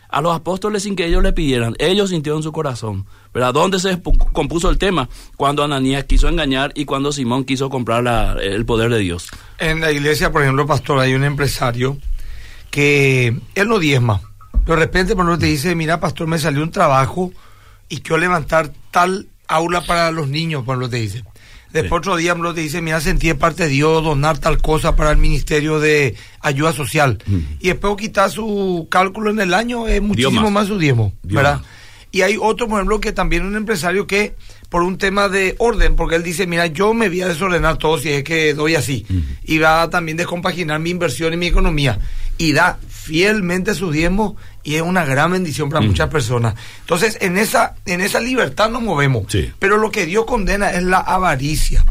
a los apóstoles sin que ellos le pidieran. Ellos sintieron su corazón. ¿Verdad? ¿Dónde se compuso el tema? Cuando Ananías quiso engañar y cuando Simón quiso comprar el poder de Dios. En la iglesia, por ejemplo, pastor, hay un empresario que él no diezma. Pero de repente, por te dice, mira, pastor, me salió un trabajo y quiero levantar tal aula para los niños, lo te dice. Después otro día lo te dice, mira, sentí de parte de Dios donar tal cosa para el Ministerio de Ayuda Social. Y después quitar su cálculo en el año, es muchísimo más. su diezmo, ¿verdad? Y hay otro, por ejemplo, que también un empresario que, por un tema de orden, porque él dice, mira, yo me voy a desordenar todo si es que doy así. Y va a también descompaginar mi inversión y mi economía y da fielmente su diezmo y es una gran bendición para muchas personas. Entonces, en esa, en esa libertad nos movemos. Pero lo que Dios condena es la avaricia,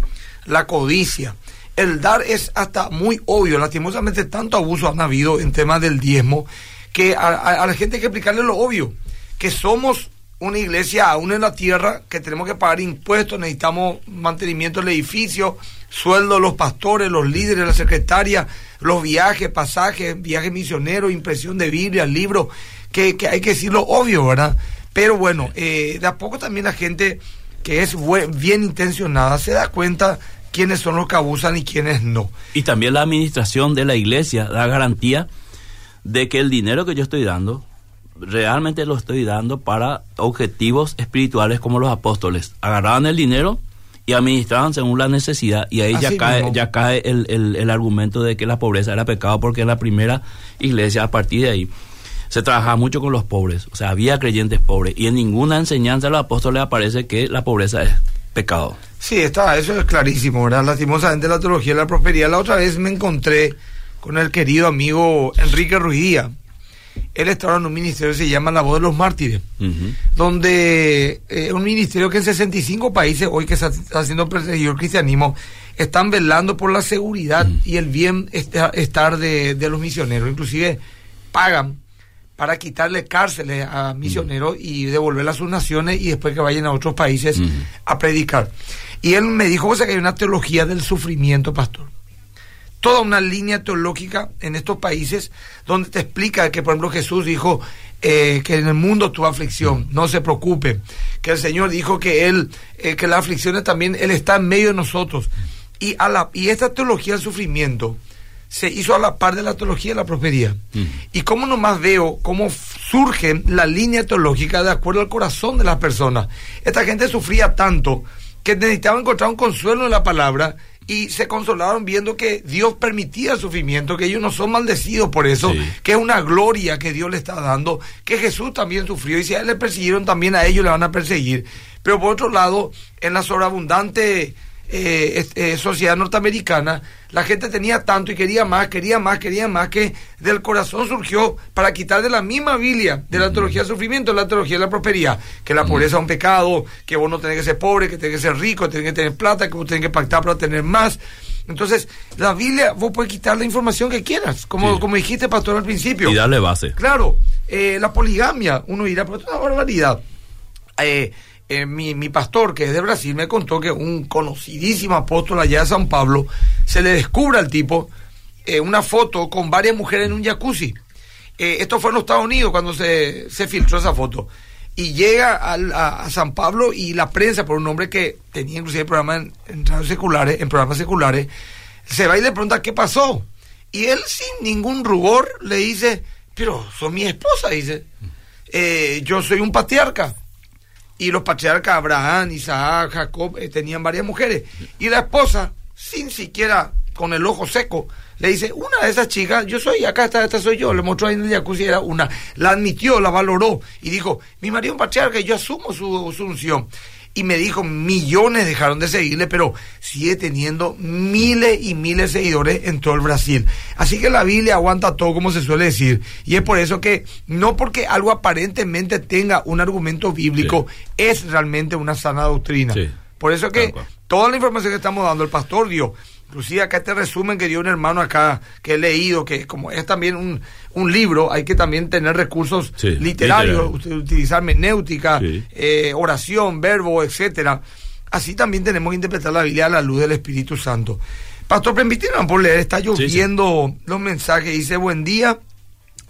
la codicia. El dar es hasta muy obvio. Lastimosamente, tanto abuso han habido en temas del diezmo que a, la gente hay que explicarle lo obvio, que somos una iglesia aún en la tierra, que tenemos que pagar impuestos, necesitamos mantenimiento del edificio, sueldo los pastores, los líderes, la secretaria, los viajes, pasajes, viajes misioneros, impresión de Biblia, libros, que, que hay que decir lo obvio, ¿verdad? Pero bueno, eh, de a poco también la gente que es bien intencionada se da cuenta quiénes son los que abusan y quiénes no. Y también la administración de la iglesia da garantía de que el dinero que yo estoy dando, realmente lo estoy dando para objetivos espirituales como los apóstoles. Agarraban el dinero y administraban según la necesidad y ahí ya cae, ya cae el, el, argumento de que la pobreza era pecado porque en la primera iglesia a partir de ahí se trabajaba mucho con los pobres, o sea, había creyentes pobres y en ninguna enseñanza de los apóstoles aparece que la pobreza es pecado. Sí, está, eso es clarísimo, ¿verdad? Lastimosamente la teología de la prosperidad. La otra vez me encontré con el querido amigo Enrique Ruidía. Él estaba en un ministerio que se llama La Voz de los Mártires, donde eh, un ministerio que en 65 países, hoy que está haciendo perseguido el cristianismo, están velando por la seguridad y el bienestar de, de los misioneros. Inclusive pagan para quitarle cárceles a misioneros y devolverlas a sus naciones y después que vayan a otros países a predicar. Y él me dijo que hay una teología del sufrimiento, pastor. Toda una línea teológica en estos países donde te explica que, por ejemplo, Jesús dijo eh, que en el mundo tuvo aflicción, no se preocupe. Que el Señor dijo que Él, eh, que las aflicciones también, Él está en medio de nosotros. Y, a la, y esta teología del sufrimiento, se hizo a la par de la teología de la prosperidad. Mm. Y cómo nomás veo cómo surge la línea teológica de acuerdo al corazón de las personas. Esta gente sufría tanto que necesitaba encontrar un consuelo en la palabra y se consolaron viendo que Dios permitía el sufrimiento, que ellos no son maldecidos por eso, que es una gloria que Dios le está dando, que Jesús también sufrió y si a él le persiguieron, también a ellos le van a perseguir. Pero por otro lado, en la sobreabundante eh, eh, sociedad norteamericana, la gente tenía tanto y quería más, quería más, quería más, que del corazón surgió para quitar de la misma Biblia, de la teología del sufrimiento, la teología de la prosperidad, que la pobreza es un pecado, que vos no tenés que ser pobre, que tenés que ser rico, que tenés que tener plata, que vos tenés que pactar para tener más. Entonces, la Biblia, vos puedes quitar la información que quieras, como, como dijiste, pastor, al principio. Y darle base. Claro, eh, la poligamia, uno dirá, pero es una barbaridad. Eh, eh, mi, mi, pastor, que es de Brasil, me contó que un conocidísimo apóstol allá de San Pablo se le descubre al tipo eh, una foto con varias mujeres en un jacuzzi. Eh, esto fue en los Estados Unidos cuando se, se filtró esa foto. Y llega a, San Pablo y la prensa, por un hombre que tenía inclusive programas en, en, seculares, en programas seculares, se va y le pregunta qué pasó. Y él sin ningún rubor le dice, pero son mi esposa, dice. yo soy un patriarca y los patriarcas Abraham, Isaac, Jacob eh, tenían varias mujeres. Y la esposa, sin siquiera con el ojo seco, le dice, una de esas chicas, yo soy, acá está, esta soy yo, le mostró ahí en el jacuzzi, era una, la admitió, la valoró y dijo, mi marido es un patriarca yo asumo su, su unción y me dijo, millones dejaron de seguirle, pero sigue teniendo miles y miles de seguidores en todo el Brasil. Así que la Biblia aguanta todo, como se suele decir. Y es por eso que, no porque algo aparentemente tenga un argumento bíblico, es realmente una sana doctrina. Por eso que toda la información que estamos dando, el pastor dio Inclusive acá este resumen que dio un hermano acá que he leído, que como es también un, un libro, hay que también tener recursos literarios, utilizar menéutica, eh, oración, verbo, etcétera. Así también tenemos que interpretar la Biblia a la luz del Espíritu Santo. Pastor, permítanme por leer, está lloviendo los mensajes, dice buen día,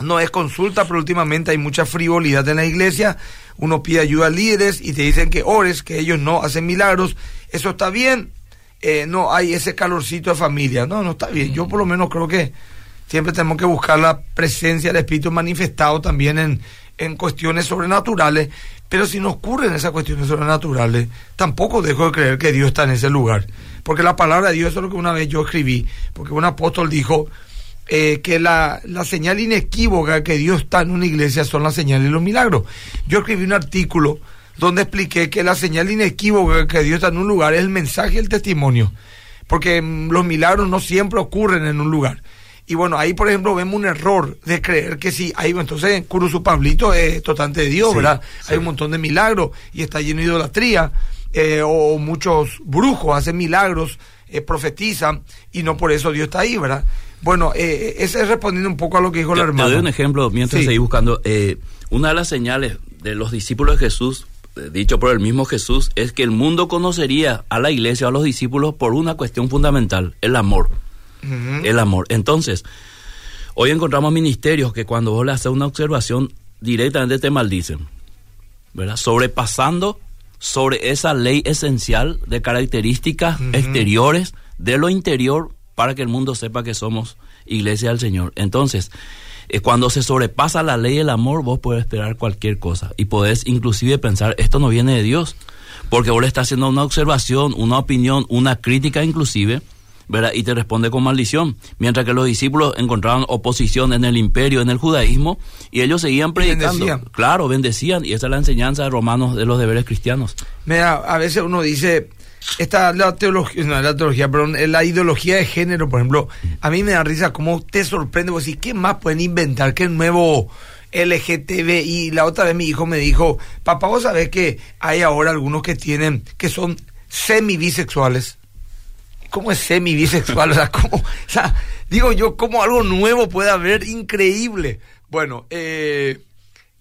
no es consulta, pero últimamente hay mucha frivolidad en la iglesia, uno pide ayuda a líderes y te dicen que ores, que ellos no hacen milagros, eso está bien, eh, no hay ese calorcito de familia. No, no está bien. Yo por lo menos creo que siempre tenemos que buscar la presencia del Espíritu manifestado también en, en cuestiones sobrenaturales. Pero si no ocurren esas cuestiones sobrenaturales, tampoco dejo de creer que Dios está en ese lugar. Porque la palabra de Dios, es lo que una vez yo escribí, porque un apóstol dijo eh, que la, la señal inequívoca que Dios está en una iglesia son las señales y los milagros. Yo escribí un artículo donde expliqué que la señal inequívoca que Dios está en un lugar es el mensaje y el testimonio, porque mm, los milagros no siempre ocurren en un lugar. Y bueno, ahí por ejemplo vemos un error de creer que sí, ahí entonces Curuzu Pablito es totalmente de Dios, ¿verdad? Hay un montón de milagros y está lleno de idolatría, eh, o, muchos brujos hacen milagros, eh, profetizan y no por eso Dios está ahí, ¿verdad? Bueno, eh, ese es respondiendo un poco a lo que dijo la hermana. Te doy un ejemplo mientras seguí buscando. una de las señales de los discípulos de Jesús dicho por el mismo Jesús, es que el mundo conocería a la iglesia, a los discípulos, por una cuestión fundamental, el amor. El amor. Entonces, hoy encontramos ministerios que cuando vos le haces una observación, directamente te maldicen, ¿verdad? Sobrepasando sobre esa ley esencial de características exteriores de lo interior para que el mundo sepa que somos iglesia del Señor. Entonces, eh, cuando se sobrepasa la ley del amor, vos puedes esperar cualquier cosa y podés inclusive pensar, esto no viene de Dios, porque vos le estás haciendo una observación, una opinión, una crítica inclusive, ¿verdad? Y te responde con maldición. Mientras que los discípulos encontraban oposición en el imperio, en el judaísmo, y ellos seguían predicando. Bendecían. Claro, bendecían, y esa es la enseñanza de Romanos de los deberes cristianos. Mira, a veces uno dice, esta la teología, no la teología, perdón, la ideología de género, por ejemplo, a mí me da risa cómo te sorprende, vos decís, ¿qué más pueden inventar? ¿Qué nuevo LGTB? Y la otra vez mi hijo me dijo, papá, vos sabés que hay ahora algunos que tienen, que son semi-bisexuales. ¿Cómo es semi-bisexual? (laughs) O sea, ¿cómo, o sea, digo yo, ¿cómo algo nuevo puede haber? Increíble. Bueno, eh,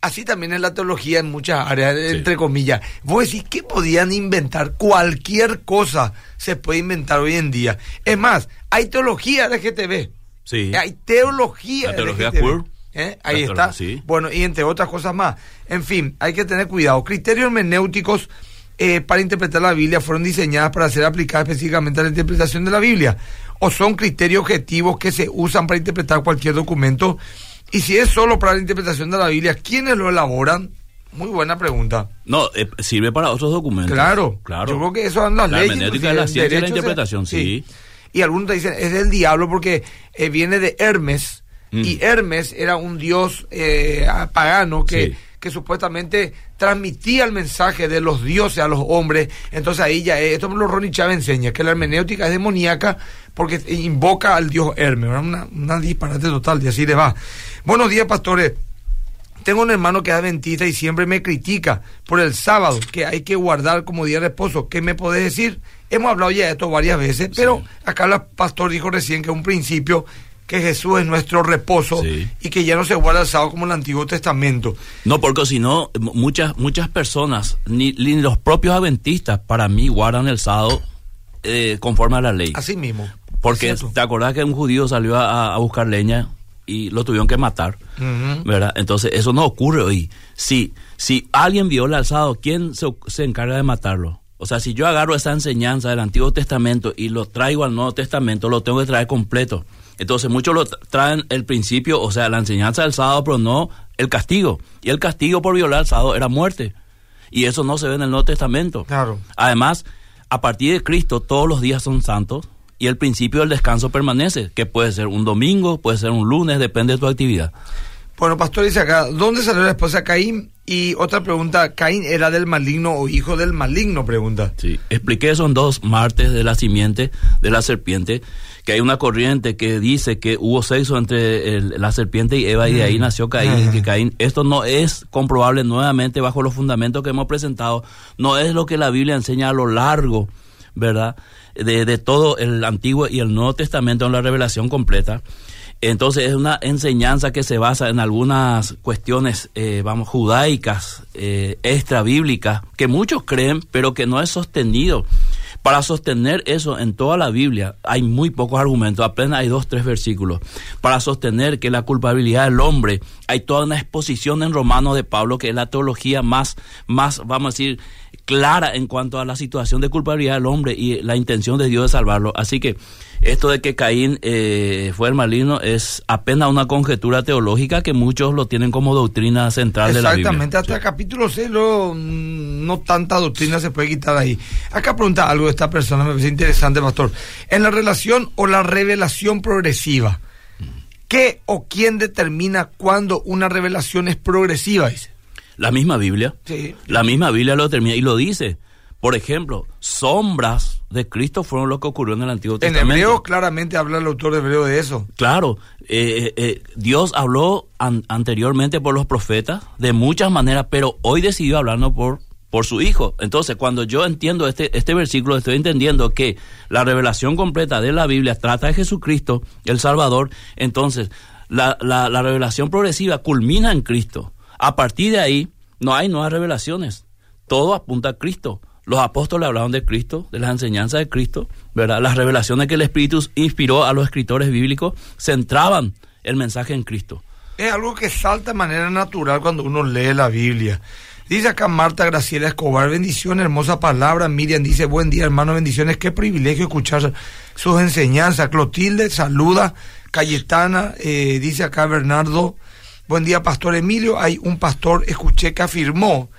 así también es la teología en muchas áreas, entre comillas. Vos decís que podían inventar cualquier cosa se puede inventar hoy en día. Es más, hay teología LGTB. Sí. Hay teología. La teología queer. ¿Eh? Ahí La está. sí. Bueno, y entre otras cosas más. En fin, hay que tener cuidado. Criterios hermenéuticos eh, para interpretar la Biblia fueron diseñadas para ser aplicadas específicamente a la interpretación de la Biblia. O son criterios objetivos que se usan para interpretar cualquier documento. Y si es solo para la interpretación de la Biblia, ¿quiénes lo elaboran? Muy buena pregunta. No, eh, sirve para otros documentos. Claro, claro. Yo creo que eso son las La leyes. hermenéutica es la ciencia de la derecho, interpretación, sí. Y algunos te dicen, es del diablo porque eh, viene de Hermes. Mm. Y Hermes era un dios eh, pagano que, Sí. que supuestamente transmitía el mensaje de los dioses a los hombres. Entonces ahí ya, es- esto lo Ronnie Chávez enseña, que la hermenéutica es demoníaca porque invoca al dios Hermes. Una, una disparate total, y así le va. Buenos días, pastores. Tengo un hermano que es adventista y siempre me critica por el sábado, que hay que guardar como día de reposo. ¿Qué me podés decir? Hemos hablado ya de esto varias veces, pero acá el pastor dijo recién que un principio que Jesús es nuestro reposo Sí. y que ya no se guarda el sábado como el Antiguo Testamento. No, porque si no, m- muchas, muchas personas, ni, ni los propios adventistas, para mí, guardan el sábado eh, conforme a la ley. Así mismo. Porque te acordás que un judío salió a, a buscar leña y lo tuvieron que matar. ¿verdad? Entonces eso no ocurre hoy. Si, si alguien viola el sábado, ¿quién se, se encarga de matarlo? O sea, si yo agarro esa enseñanza del Antiguo Testamento y lo traigo al Nuevo Testamento, lo tengo que traer completo. Entonces muchos lo tra- traen el principio, o sea, la enseñanza del sábado, pero no el castigo. Y el castigo por violar el sábado era muerte. Y eso no se ve en el Nuevo Testamento. Claro. Además, a partir de Cristo todos los días son santos y el principio del descanso permanece, que puede ser un domingo, puede ser un lunes, depende de tu actividad. Bueno, pastor dice acá, ¿dónde salió la esposa de Caín? Y otra pregunta, ¿Caín era del maligno o hijo del maligno? Pregunta. Sí, expliqué eso en dos martes de la simiente de la serpiente, que hay una corriente que dice que hubo sexo entre el- la serpiente y Eva y de ahí nació Caín, y que Caín, esto no es comprobable nuevamente bajo los fundamentos que hemos presentado, no es lo que la Biblia enseña a lo largo, ¿verdad? De, de todo el Antiguo y el Nuevo Testamento en la revelación completa. Entonces es una enseñanza que se basa en algunas cuestiones, eh, vamos, judaicas, eh, extra bíblicas, que muchos creen, pero que no es sostenido. Para sostener eso en toda la Biblia hay muy pocos argumentos, apenas hay dos, tres versículos. Para sostener que la culpabilidad del hombre, hay toda una exposición en Romanos de Pablo, que es la teología más, más, vamos a decir, clara en cuanto a la situación de culpabilidad del hombre y la intención de Dios de salvarlo. Así que esto de que Caín eh, fue el maligno es apenas una conjetura teológica que muchos lo tienen como doctrina central de la Biblia. Exactamente, hasta el capítulo 6 luego, mm, no tanta doctrina se puede quitar ahí. Acá pregunta algo de esta persona, me parece interesante, pastor. En la relación o la revelación progresiva, ¿qué o quién determina cuándo una revelación es progresiva? Dice. La misma Biblia. Sí. La misma Biblia lo termina y lo dice. Por ejemplo, sombras de Cristo fueron lo que ocurrió en el Antiguo En Testamento. hebreo claramente habla el autor de hebreo de eso. Claro, eh, eh, Dios habló an- anteriormente por los profetas de muchas maneras, pero hoy decidió hablarnos por, por su Hijo. Entonces, cuando yo entiendo este, este versículo, estoy entendiendo que la revelación completa de la Biblia trata de Jesucristo, el Salvador. Entonces, la, la, la revelación progresiva culmina en Cristo. A partir de ahí, no hay nuevas revelaciones. Todo apunta a Cristo. Los apóstoles hablaban de Cristo, de las enseñanzas de Cristo, ¿verdad? Las revelaciones que el Espíritu inspiró a los escritores bíblicos centraban el mensaje en Cristo. Es algo que salta de manera natural cuando uno lee la Biblia. Dice acá Marta Graciela Escobar, bendiciones, hermosa palabra. Miriam dice, buen día hermano, bendiciones. Qué privilegio escuchar sus enseñanzas. Clotilde saluda. Cayetana, eh, dice acá Bernardo, buen día Pastor Emilio. Hay un pastor, escuché que afirmó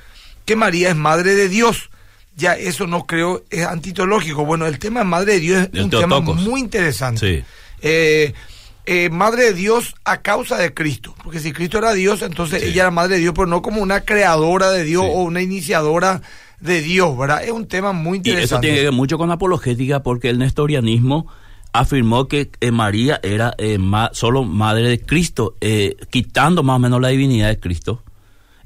que María es madre de Dios. Ya eso no creo, es antitológico. Bueno, el tema de madre de Dios es un tema muy interesante. Sí. Eh, eh, madre de Dios a causa de Cristo. Porque si Cristo era Dios, entonces ella era madre de Dios, pero no como una creadora de Dios o una iniciadora de Dios, ¿verdad? Es un tema muy interesante. Y eso tiene que ver mucho con apologética porque el nestorianismo afirmó que eh, María era eh, solo madre de Cristo, quitando más o menos la divinidad de Cristo.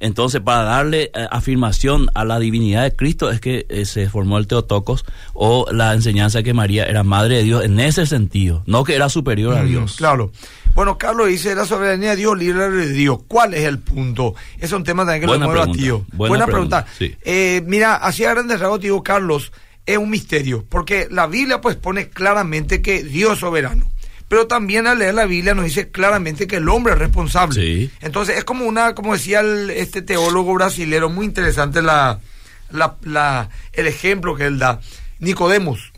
Entonces, para darle eh, afirmación a la divinidad de Cristo es que eh, se formó el Teotocos o la enseñanza que María era madre de Dios en ese sentido, no que era superior a Dios. Claro. Bueno, Carlos dice la soberanía de Dios, libre de Dios. ¿Cuál es el punto? Es un tema también que Buena lo hemos debatido. Buena, pregunta. Eh, mira, así a grandes rasgos, digo, Carlos, es un misterio, porque la Biblia pues pone claramente que Dios es soberano pero también al leer la Biblia nos dice claramente que el hombre es responsable. Entonces es como una, como decía este teólogo brasilero, muy interesante la, la, el ejemplo que él da. Nicodemus,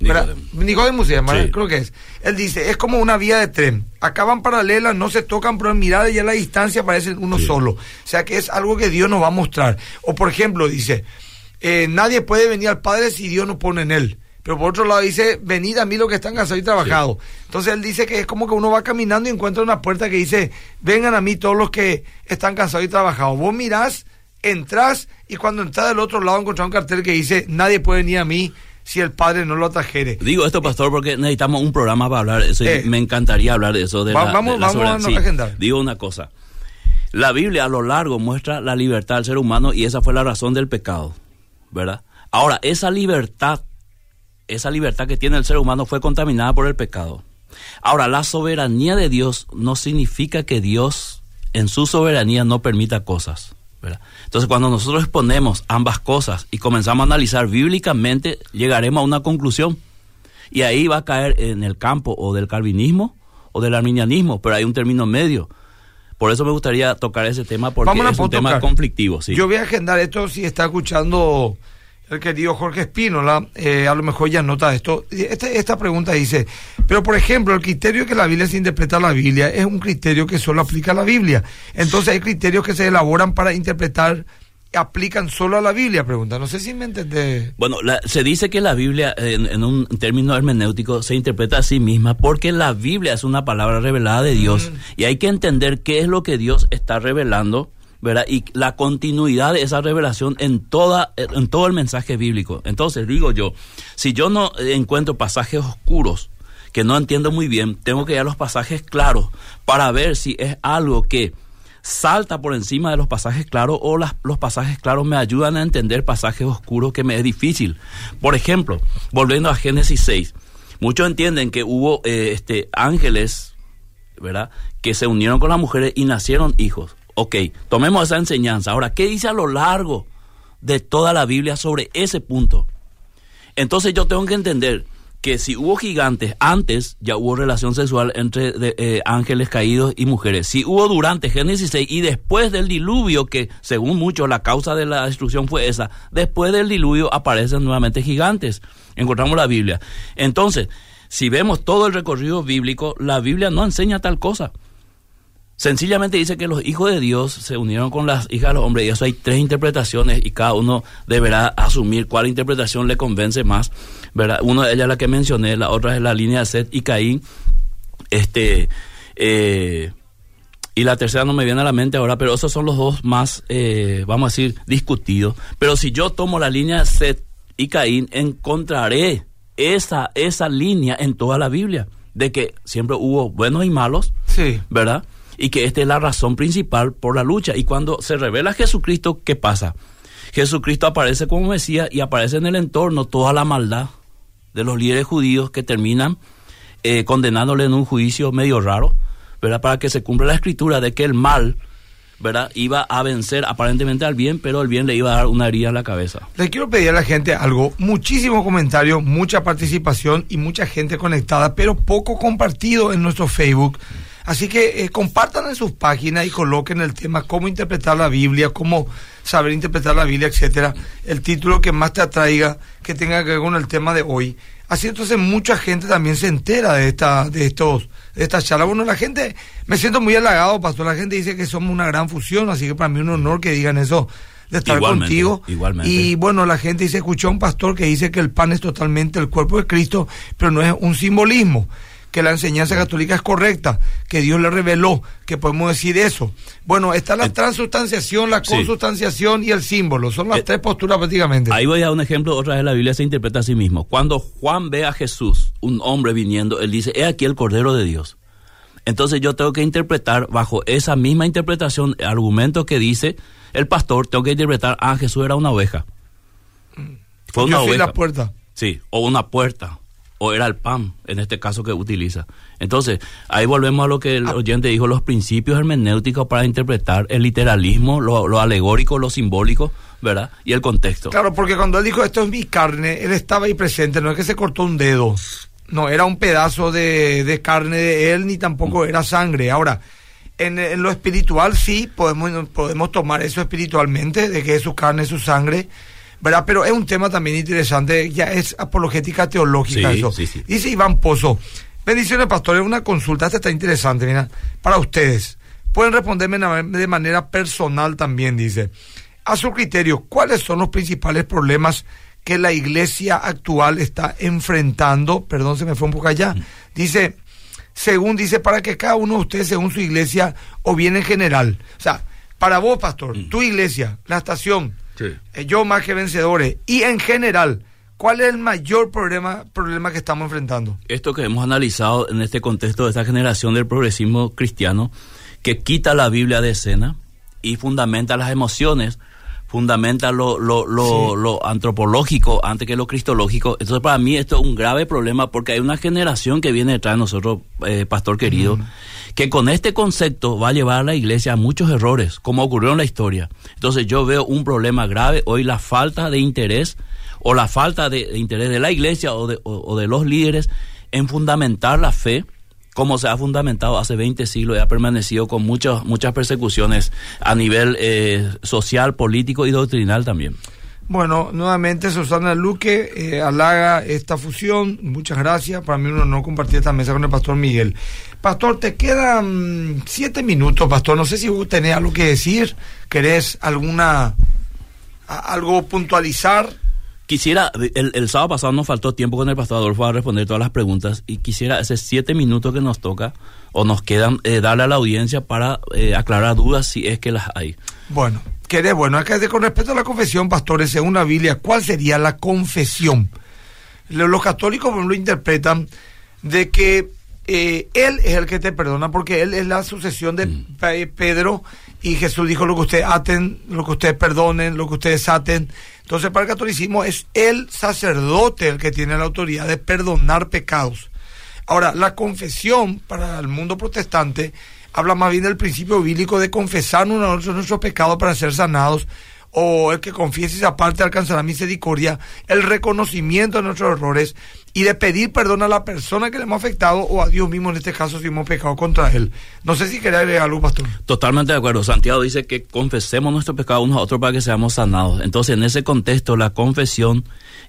Nicodemus, se llama, creo que es. Él dice, es como una vía de tren. Acaban paralelas, no se tocan, pero en mirada y a la distancia parecen uno solo. O sea que es algo que Dios nos va a mostrar. O por ejemplo, dice, eh, nadie puede venir al Padre si Dios no pone en él. Pero por otro lado dice, venid a mí los que están cansados y trabajados. Entonces él dice que es como que uno va caminando y encuentra una puerta que dice, vengan a mí todos los que están cansados y trabajados. Vos mirás, entras y cuando entras del otro lado encontrás un cartel que dice, nadie puede venir a mí si el padre no lo atrajere. Digo esto, pastor, porque necesitamos un programa para hablar de eso. Eh. me encantaría hablar de eso. De vamos, vamos a agendar. Digo una cosa. La Biblia a lo largo muestra la libertad del ser humano y esa fue la razón del pecado, Ahora, esa libertad esa libertad que tiene el ser humano fue contaminada por el pecado. Ahora, la soberanía de Dios no significa que Dios en su soberanía no permita cosas. Entonces, cuando nosotros exponemos ambas cosas y comenzamos a analizar bíblicamente, llegaremos a una conclusión. Y ahí va a caer en el campo o del calvinismo o del arminianismo, pero hay un término medio. Por eso me gustaría tocar ese tema porque es un tema conflictivo. Yo voy a agendar esto si está escuchando el querido Jorge Espínola, eh, a lo mejor ya nota esto. Este, esta pregunta dice, pero por ejemplo, el criterio que la Biblia se interpreta la Biblia es un criterio que solo aplica a la Biblia. Entonces hay criterios que se elaboran para interpretar aplican solo a la Biblia, pregunta. No sé si me entendés. Bueno, se dice que la Biblia, en, en, un término hermenéutico, se interpreta a sí misma porque la Biblia es una palabra revelada de Dios mm. y hay que entender qué es lo que Dios está revelando y la continuidad de esa revelación en, toda, en todo el mensaje bíblico. Entonces, digo yo, si yo no encuentro pasajes oscuros que no entiendo muy bien, tengo que ir a los pasajes claros para ver si es algo que salta por encima de los pasajes claros o los pasajes claros me ayudan a entender pasajes oscuros que me es difícil. Por ejemplo, volviendo a Génesis 6, muchos entienden que hubo eh, este, ángeles, ¿verdad? Que se unieron con las mujeres y nacieron hijos. Ok, tomemos esa enseñanza. Ahora, ¿qué dice a lo largo de toda la Biblia sobre ese punto? Entonces yo tengo que entender que si hubo gigantes antes, ya hubo relación sexual entre eh, ángeles caídos y mujeres. Si hubo durante Génesis 6 y después del diluvio, que según muchos la causa de la destrucción fue esa, después del diluvio aparecen nuevamente gigantes. Encontramos la Biblia. Entonces, si vemos todo el recorrido bíblico, la Biblia no enseña tal cosa. Sencillamente dice que los hijos de Dios se unieron con las hijas de los hombres y eso hay tres interpretaciones y cada uno deberá asumir cuál interpretación le convence más. ¿verdad? Una de ellas es la que mencioné, la otra es la línea de Seth y Caín. Este, eh, y la tercera no me viene a la mente ahora, pero esos son los dos más, eh, vamos a decir, discutidos. Pero si yo tomo la línea Seth y Caín, encontraré esa, esa línea en toda la Biblia, de que siempre hubo buenos y malos, sí. ¿verdad? Y que esta es la razón principal por la lucha. Y cuando se revela Jesucristo, ¿qué pasa? Jesucristo aparece como Mesías y aparece en el entorno toda la maldad de los líderes judíos que terminan eh, condenándole en un juicio medio raro, ¿verdad? Para que se cumpla la escritura de que el mal, ¿verdad? Iba a vencer aparentemente al bien, pero el bien le iba a dar una herida en la cabeza. Le quiero pedir a la gente algo, muchísimos comentarios, mucha participación y mucha gente conectada, pero poco compartido en nuestro Facebook. Así que eh, compartan en sus páginas y coloquen el tema cómo interpretar la Biblia, cómo saber interpretar la Biblia, etcétera. El título que más te atraiga, que tenga que ver con el tema de hoy. Así entonces mucha gente también se entera de esta, de estos, de esta charla. Bueno, la gente, me siento muy halagado, pastor. La gente dice que somos una gran fusión, así que para mí es un honor que digan eso de estar contigo. Igualmente. Y bueno, la gente dice, escuchó a un pastor que dice que el pan es totalmente el cuerpo de Cristo, pero no es un simbolismo que la enseñanza católica es correcta, que Dios le reveló, que podemos decir eso. Bueno, está la transustanciación, la consustanciación y el símbolo. Son las tres posturas prácticamente. Ahí voy a dar un ejemplo, otra vez la Biblia se interpreta a sí mismo. Cuando Juan ve a Jesús, un hombre viniendo, él dice, he aquí el Cordero de Dios. Entonces yo tengo que interpretar bajo esa misma interpretación, el argumento que dice el pastor, tengo que interpretar, ah, Jesús era una oveja. Fue una oveja. la puerta. Sí, o una puerta o era el pan, en este caso que utiliza. Entonces, ahí volvemos a lo que el ah. oyente dijo, los principios hermenéuticos para interpretar el literalismo, lo, alegórico, lo simbólico, ¿verdad? Y el contexto. Claro, porque cuando él dijo esto es mi carne, él estaba ahí presente, no es que se cortó un dedo, no era un pedazo de, carne de él, ni tampoco mm. era sangre. Ahora, en, en, lo espiritual sí podemos, podemos tomar eso espiritualmente, de que es su carne, su sangre, ¿verdad? Pero es un tema también interesante, ya es apologética teológica eso. Dice Iván Pozo, bendiciones pastores, una consulta, esta está interesante, mira, para ustedes. Pueden responderme de manera personal también, dice. A su criterio, ¿cuáles son los principales problemas que la iglesia actual está enfrentando? Perdón, se me fue un poco allá. Mm. Dice, según dice, para que cada uno de ustedes, según su iglesia, o bien en general. O sea, para vos, pastor, mm. tu iglesia, la estación, eh, yo más que vencedores. Y en general, ¿cuál es el mayor problema, problema que estamos enfrentando? Esto que hemos analizado en este contexto de esta generación del progresismo cristiano, que quita la Biblia de escena y fundamenta las emociones, fundamenta lo, lo, lo, antropológico antes que lo cristológico. Entonces, para mí esto es un grave problema porque hay una generación que viene detrás de nosotros, eh, pastor querido, que con este concepto va a llevar a la iglesia a muchos errores, como ocurrió en la historia. Entonces yo veo un problema grave hoy, la falta de interés o la falta de, interés de la iglesia o de, o, de, los líderes en fundamentar la fe como se ha fundamentado hace 20 siglos y ha permanecido con muchas muchas persecuciones a nivel eh, social, político y doctrinal también. Bueno, nuevamente Susana Luque eh, halaga esta fusión. Muchas gracias. Para mí un honor compartir esta mesa con el pastor Miguel. Pastor, te quedan siete minutos, Pastor. No sé si vos tenés algo que decir. ¿Querés alguna algo puntualizar? Quisiera, el, sábado pasado nos faltó tiempo con el pastor Adolfo a responder todas las preguntas y quisiera ese siete minutos que nos toca o nos quedan eh, darle a la audiencia para eh, aclarar dudas si es que las hay. Bueno, querés, bueno, acá con respecto a la confesión, pastores, según la Biblia, ¿cuál sería la confesión? Los católicos lo interpretan de que eh, él es el que te perdona porque él es la sucesión de mm. Pedro y Jesús dijo lo que ustedes aten, lo que ustedes perdonen, lo que ustedes aten. Entonces para el catolicismo es el sacerdote el que tiene la autoridad de perdonar pecados. Ahora, la confesión para el mundo protestante habla más bien del principio bíblico de confesar nuestros pecados para ser sanados o el que confiese esa parte alcanzará misericordia, el reconocimiento de nuestros errores y de pedir perdón a la persona que le hemos afectado o a Dios mismo en este caso si hemos pecado contra él. No sé si quería agregar algo, pastor. Totalmente de acuerdo. Santiago dice que confesemos nuestro pecado unos a otros para que seamos sanados. Entonces, en ese contexto, la confesión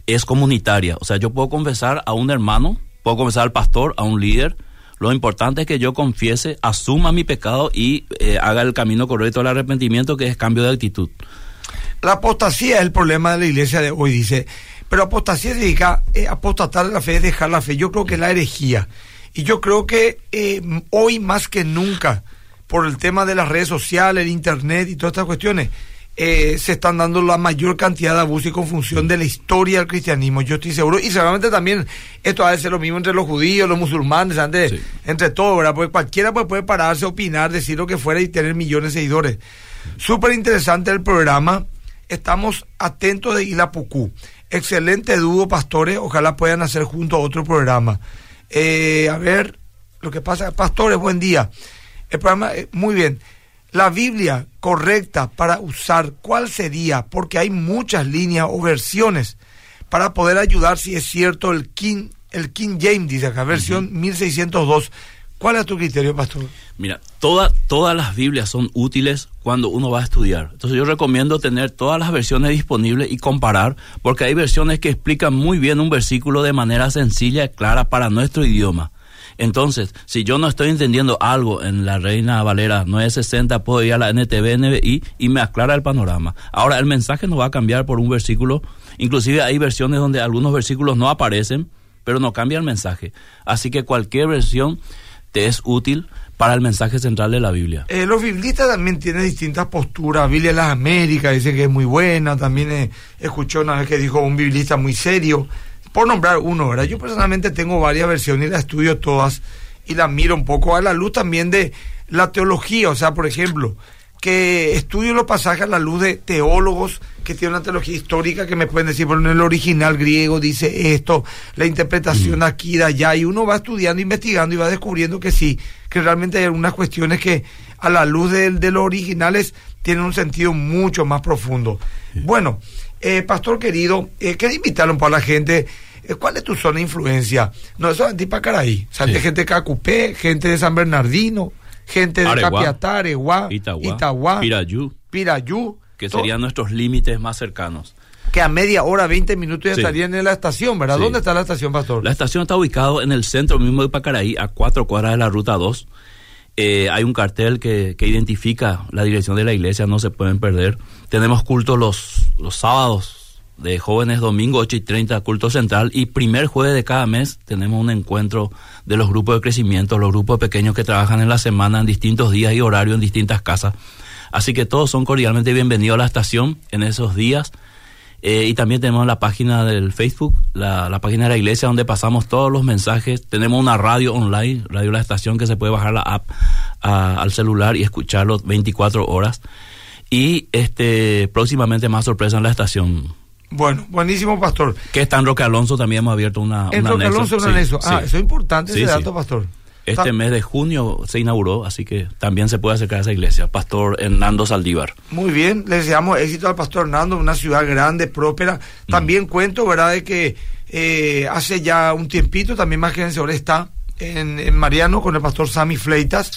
es comunitaria. O sea, yo puedo confesar a un hermano, puedo confesar al pastor, a un líder. Lo importante es que yo confiese, asuma mi pecado y eh, haga el camino correcto del arrepentimiento, que es cambio de actitud. La apostasía es el problema de la iglesia de hoy, dice. Pero apostasía significa eh, apostatar la fe, dejar la fe. Yo creo que es la herejía. Y yo creo que eh, hoy más que nunca, por el tema de las redes sociales, el internet y todas estas cuestiones, eh, se están dando la mayor cantidad de abusos y confusión de la historia del cristianismo. Yo estoy seguro. Y seguramente también esto ha de ser lo mismo entre los judíos, los musulmanes, entre, entre todos, ¿verdad? Porque cualquiera puede pararse, opinar, decir lo que fuera y tener millones de seguidores. Súper interesante el programa estamos atentos de Ilapucú. Excelente dúo, pastores. Ojalá puedan hacer juntos otro programa. Eh, a ver, lo que pasa, pastores, buen día. El programa, eh, muy bien. La Biblia correcta para usar, ¿cuál sería? Porque hay muchas líneas o versiones para poder ayudar si es cierto el King, el King James, dice acá, versión 1602. ¿Cuál es tu criterio, pastor? Mira, toda, todas las Biblias son útiles cuando uno va a estudiar. Entonces yo recomiendo tener todas las versiones disponibles y comparar, porque hay versiones que explican muy bien un versículo de manera sencilla y clara para nuestro idioma. Entonces, si yo no estoy entendiendo algo en la Reina Valera 960, puedo ir a la NTV, NBI y me aclara el panorama. Ahora, el mensaje no va a cambiar por un versículo. Inclusive hay versiones donde algunos versículos no aparecen, pero no cambia el mensaje. Así que cualquier versión te es útil para el mensaje central de la Biblia. Eh, los biblistas también tienen distintas posturas. Biblia de las Américas dice que es muy buena. También eh, escuché una vez que dijo un biblista muy serio. Por nombrar uno, ¿verdad? Yo personalmente tengo varias versiones y las estudio todas y las miro un poco a la luz también de la teología. O sea, por ejemplo, que estudio los pasajes a la luz de teólogos que tienen una teología histórica que me pueden decir, bueno, en el original griego dice esto, la interpretación aquí, de allá, y uno va estudiando, investigando y va descubriendo que sí, que realmente hay algunas cuestiones que a la luz de, de los originales tienen un sentido mucho más profundo. Bueno, eh, pastor querido, eh, quería invitarle un poco a la gente. eh, ¿Cuál es tu zona de influencia? No, eso es Tipacaraí. O sea, Sí. de gente de Cacupé, gente de San Bernardino, gente de Areguá, Capiatá, Areguá, Itagua, Pirayú, Pirayú, que serían nuestros límites más cercanos. que a media hora, 20 minutos ya Sí. estarían en la estación, ¿verdad? Sí. ¿Dónde está la estación, pastor? La estación está ubicado en el centro mismo de Pacaraí, a cuatro cuadras de la ruta 2. Eh, hay un cartel que, que identifica la dirección de la iglesia, no se pueden perder. Tenemos cultos los, los sábados de jóvenes, domingo 8 y 30, culto central. Y primer jueves de cada mes tenemos un encuentro de los grupos de crecimiento, los grupos pequeños que trabajan en la semana en distintos días y horarios en distintas casas. Así que todos son cordialmente bienvenidos a la estación en esos días. Eh, y también tenemos la página del Facebook, la, la página de la iglesia donde pasamos todos los mensajes. Tenemos una radio online, Radio La Estación, que se puede bajar la app al celular y escucharlo 24 horas. Y este próximamente más sorpresa en la estación. Bueno, buenísimo, pastor. Que está en Roque Alonso, también hemos abierto una, En Roque anexo. Alonso, un Sí, anexo. Ah, sí. eso es importante Sí, ese dato, pastor. Este Está- mes de junio se inauguró, así que también se puede acercar a esa iglesia. Pastor Hernando Saldívar. Muy bien, le deseamos éxito al pastor Hernando, una ciudad grande, próspera. También cuento, ¿verdad?, de que eh, hace ya un tiempito, también más que vencedor está en, en Mariano con el pastor Sammy Fleitas,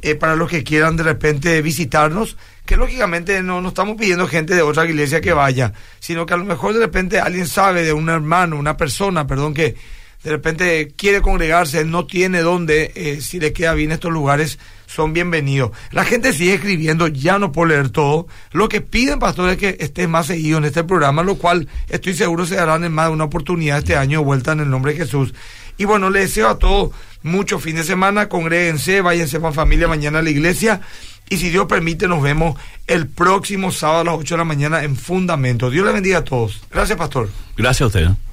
eh, para los que quieran de repente visitarnos, que lógicamente no, no estamos pidiendo gente de otra iglesia que vaya, sino que a lo mejor de repente alguien sabe de un hermano, una persona, perdón, que de repente quiere congregarse, no tiene dónde, eh, si le queda bien estos lugares, son bienvenidos. La gente sigue escribiendo, ya no puedo leer todo. Lo que piden, pastor, es que estés más seguido en este programa, lo cual estoy seguro se darán en más de una oportunidad este año vuelta en el nombre de Jesús. Y bueno, les deseo a todos mucho fin de semana, congréguense, váyanse con familia mañana a la iglesia. Y si Dios permite, nos vemos el próximo sábado a las 8 de la mañana en Fundamento. Dios les bendiga a todos. Gracias, pastor. Gracias a usted.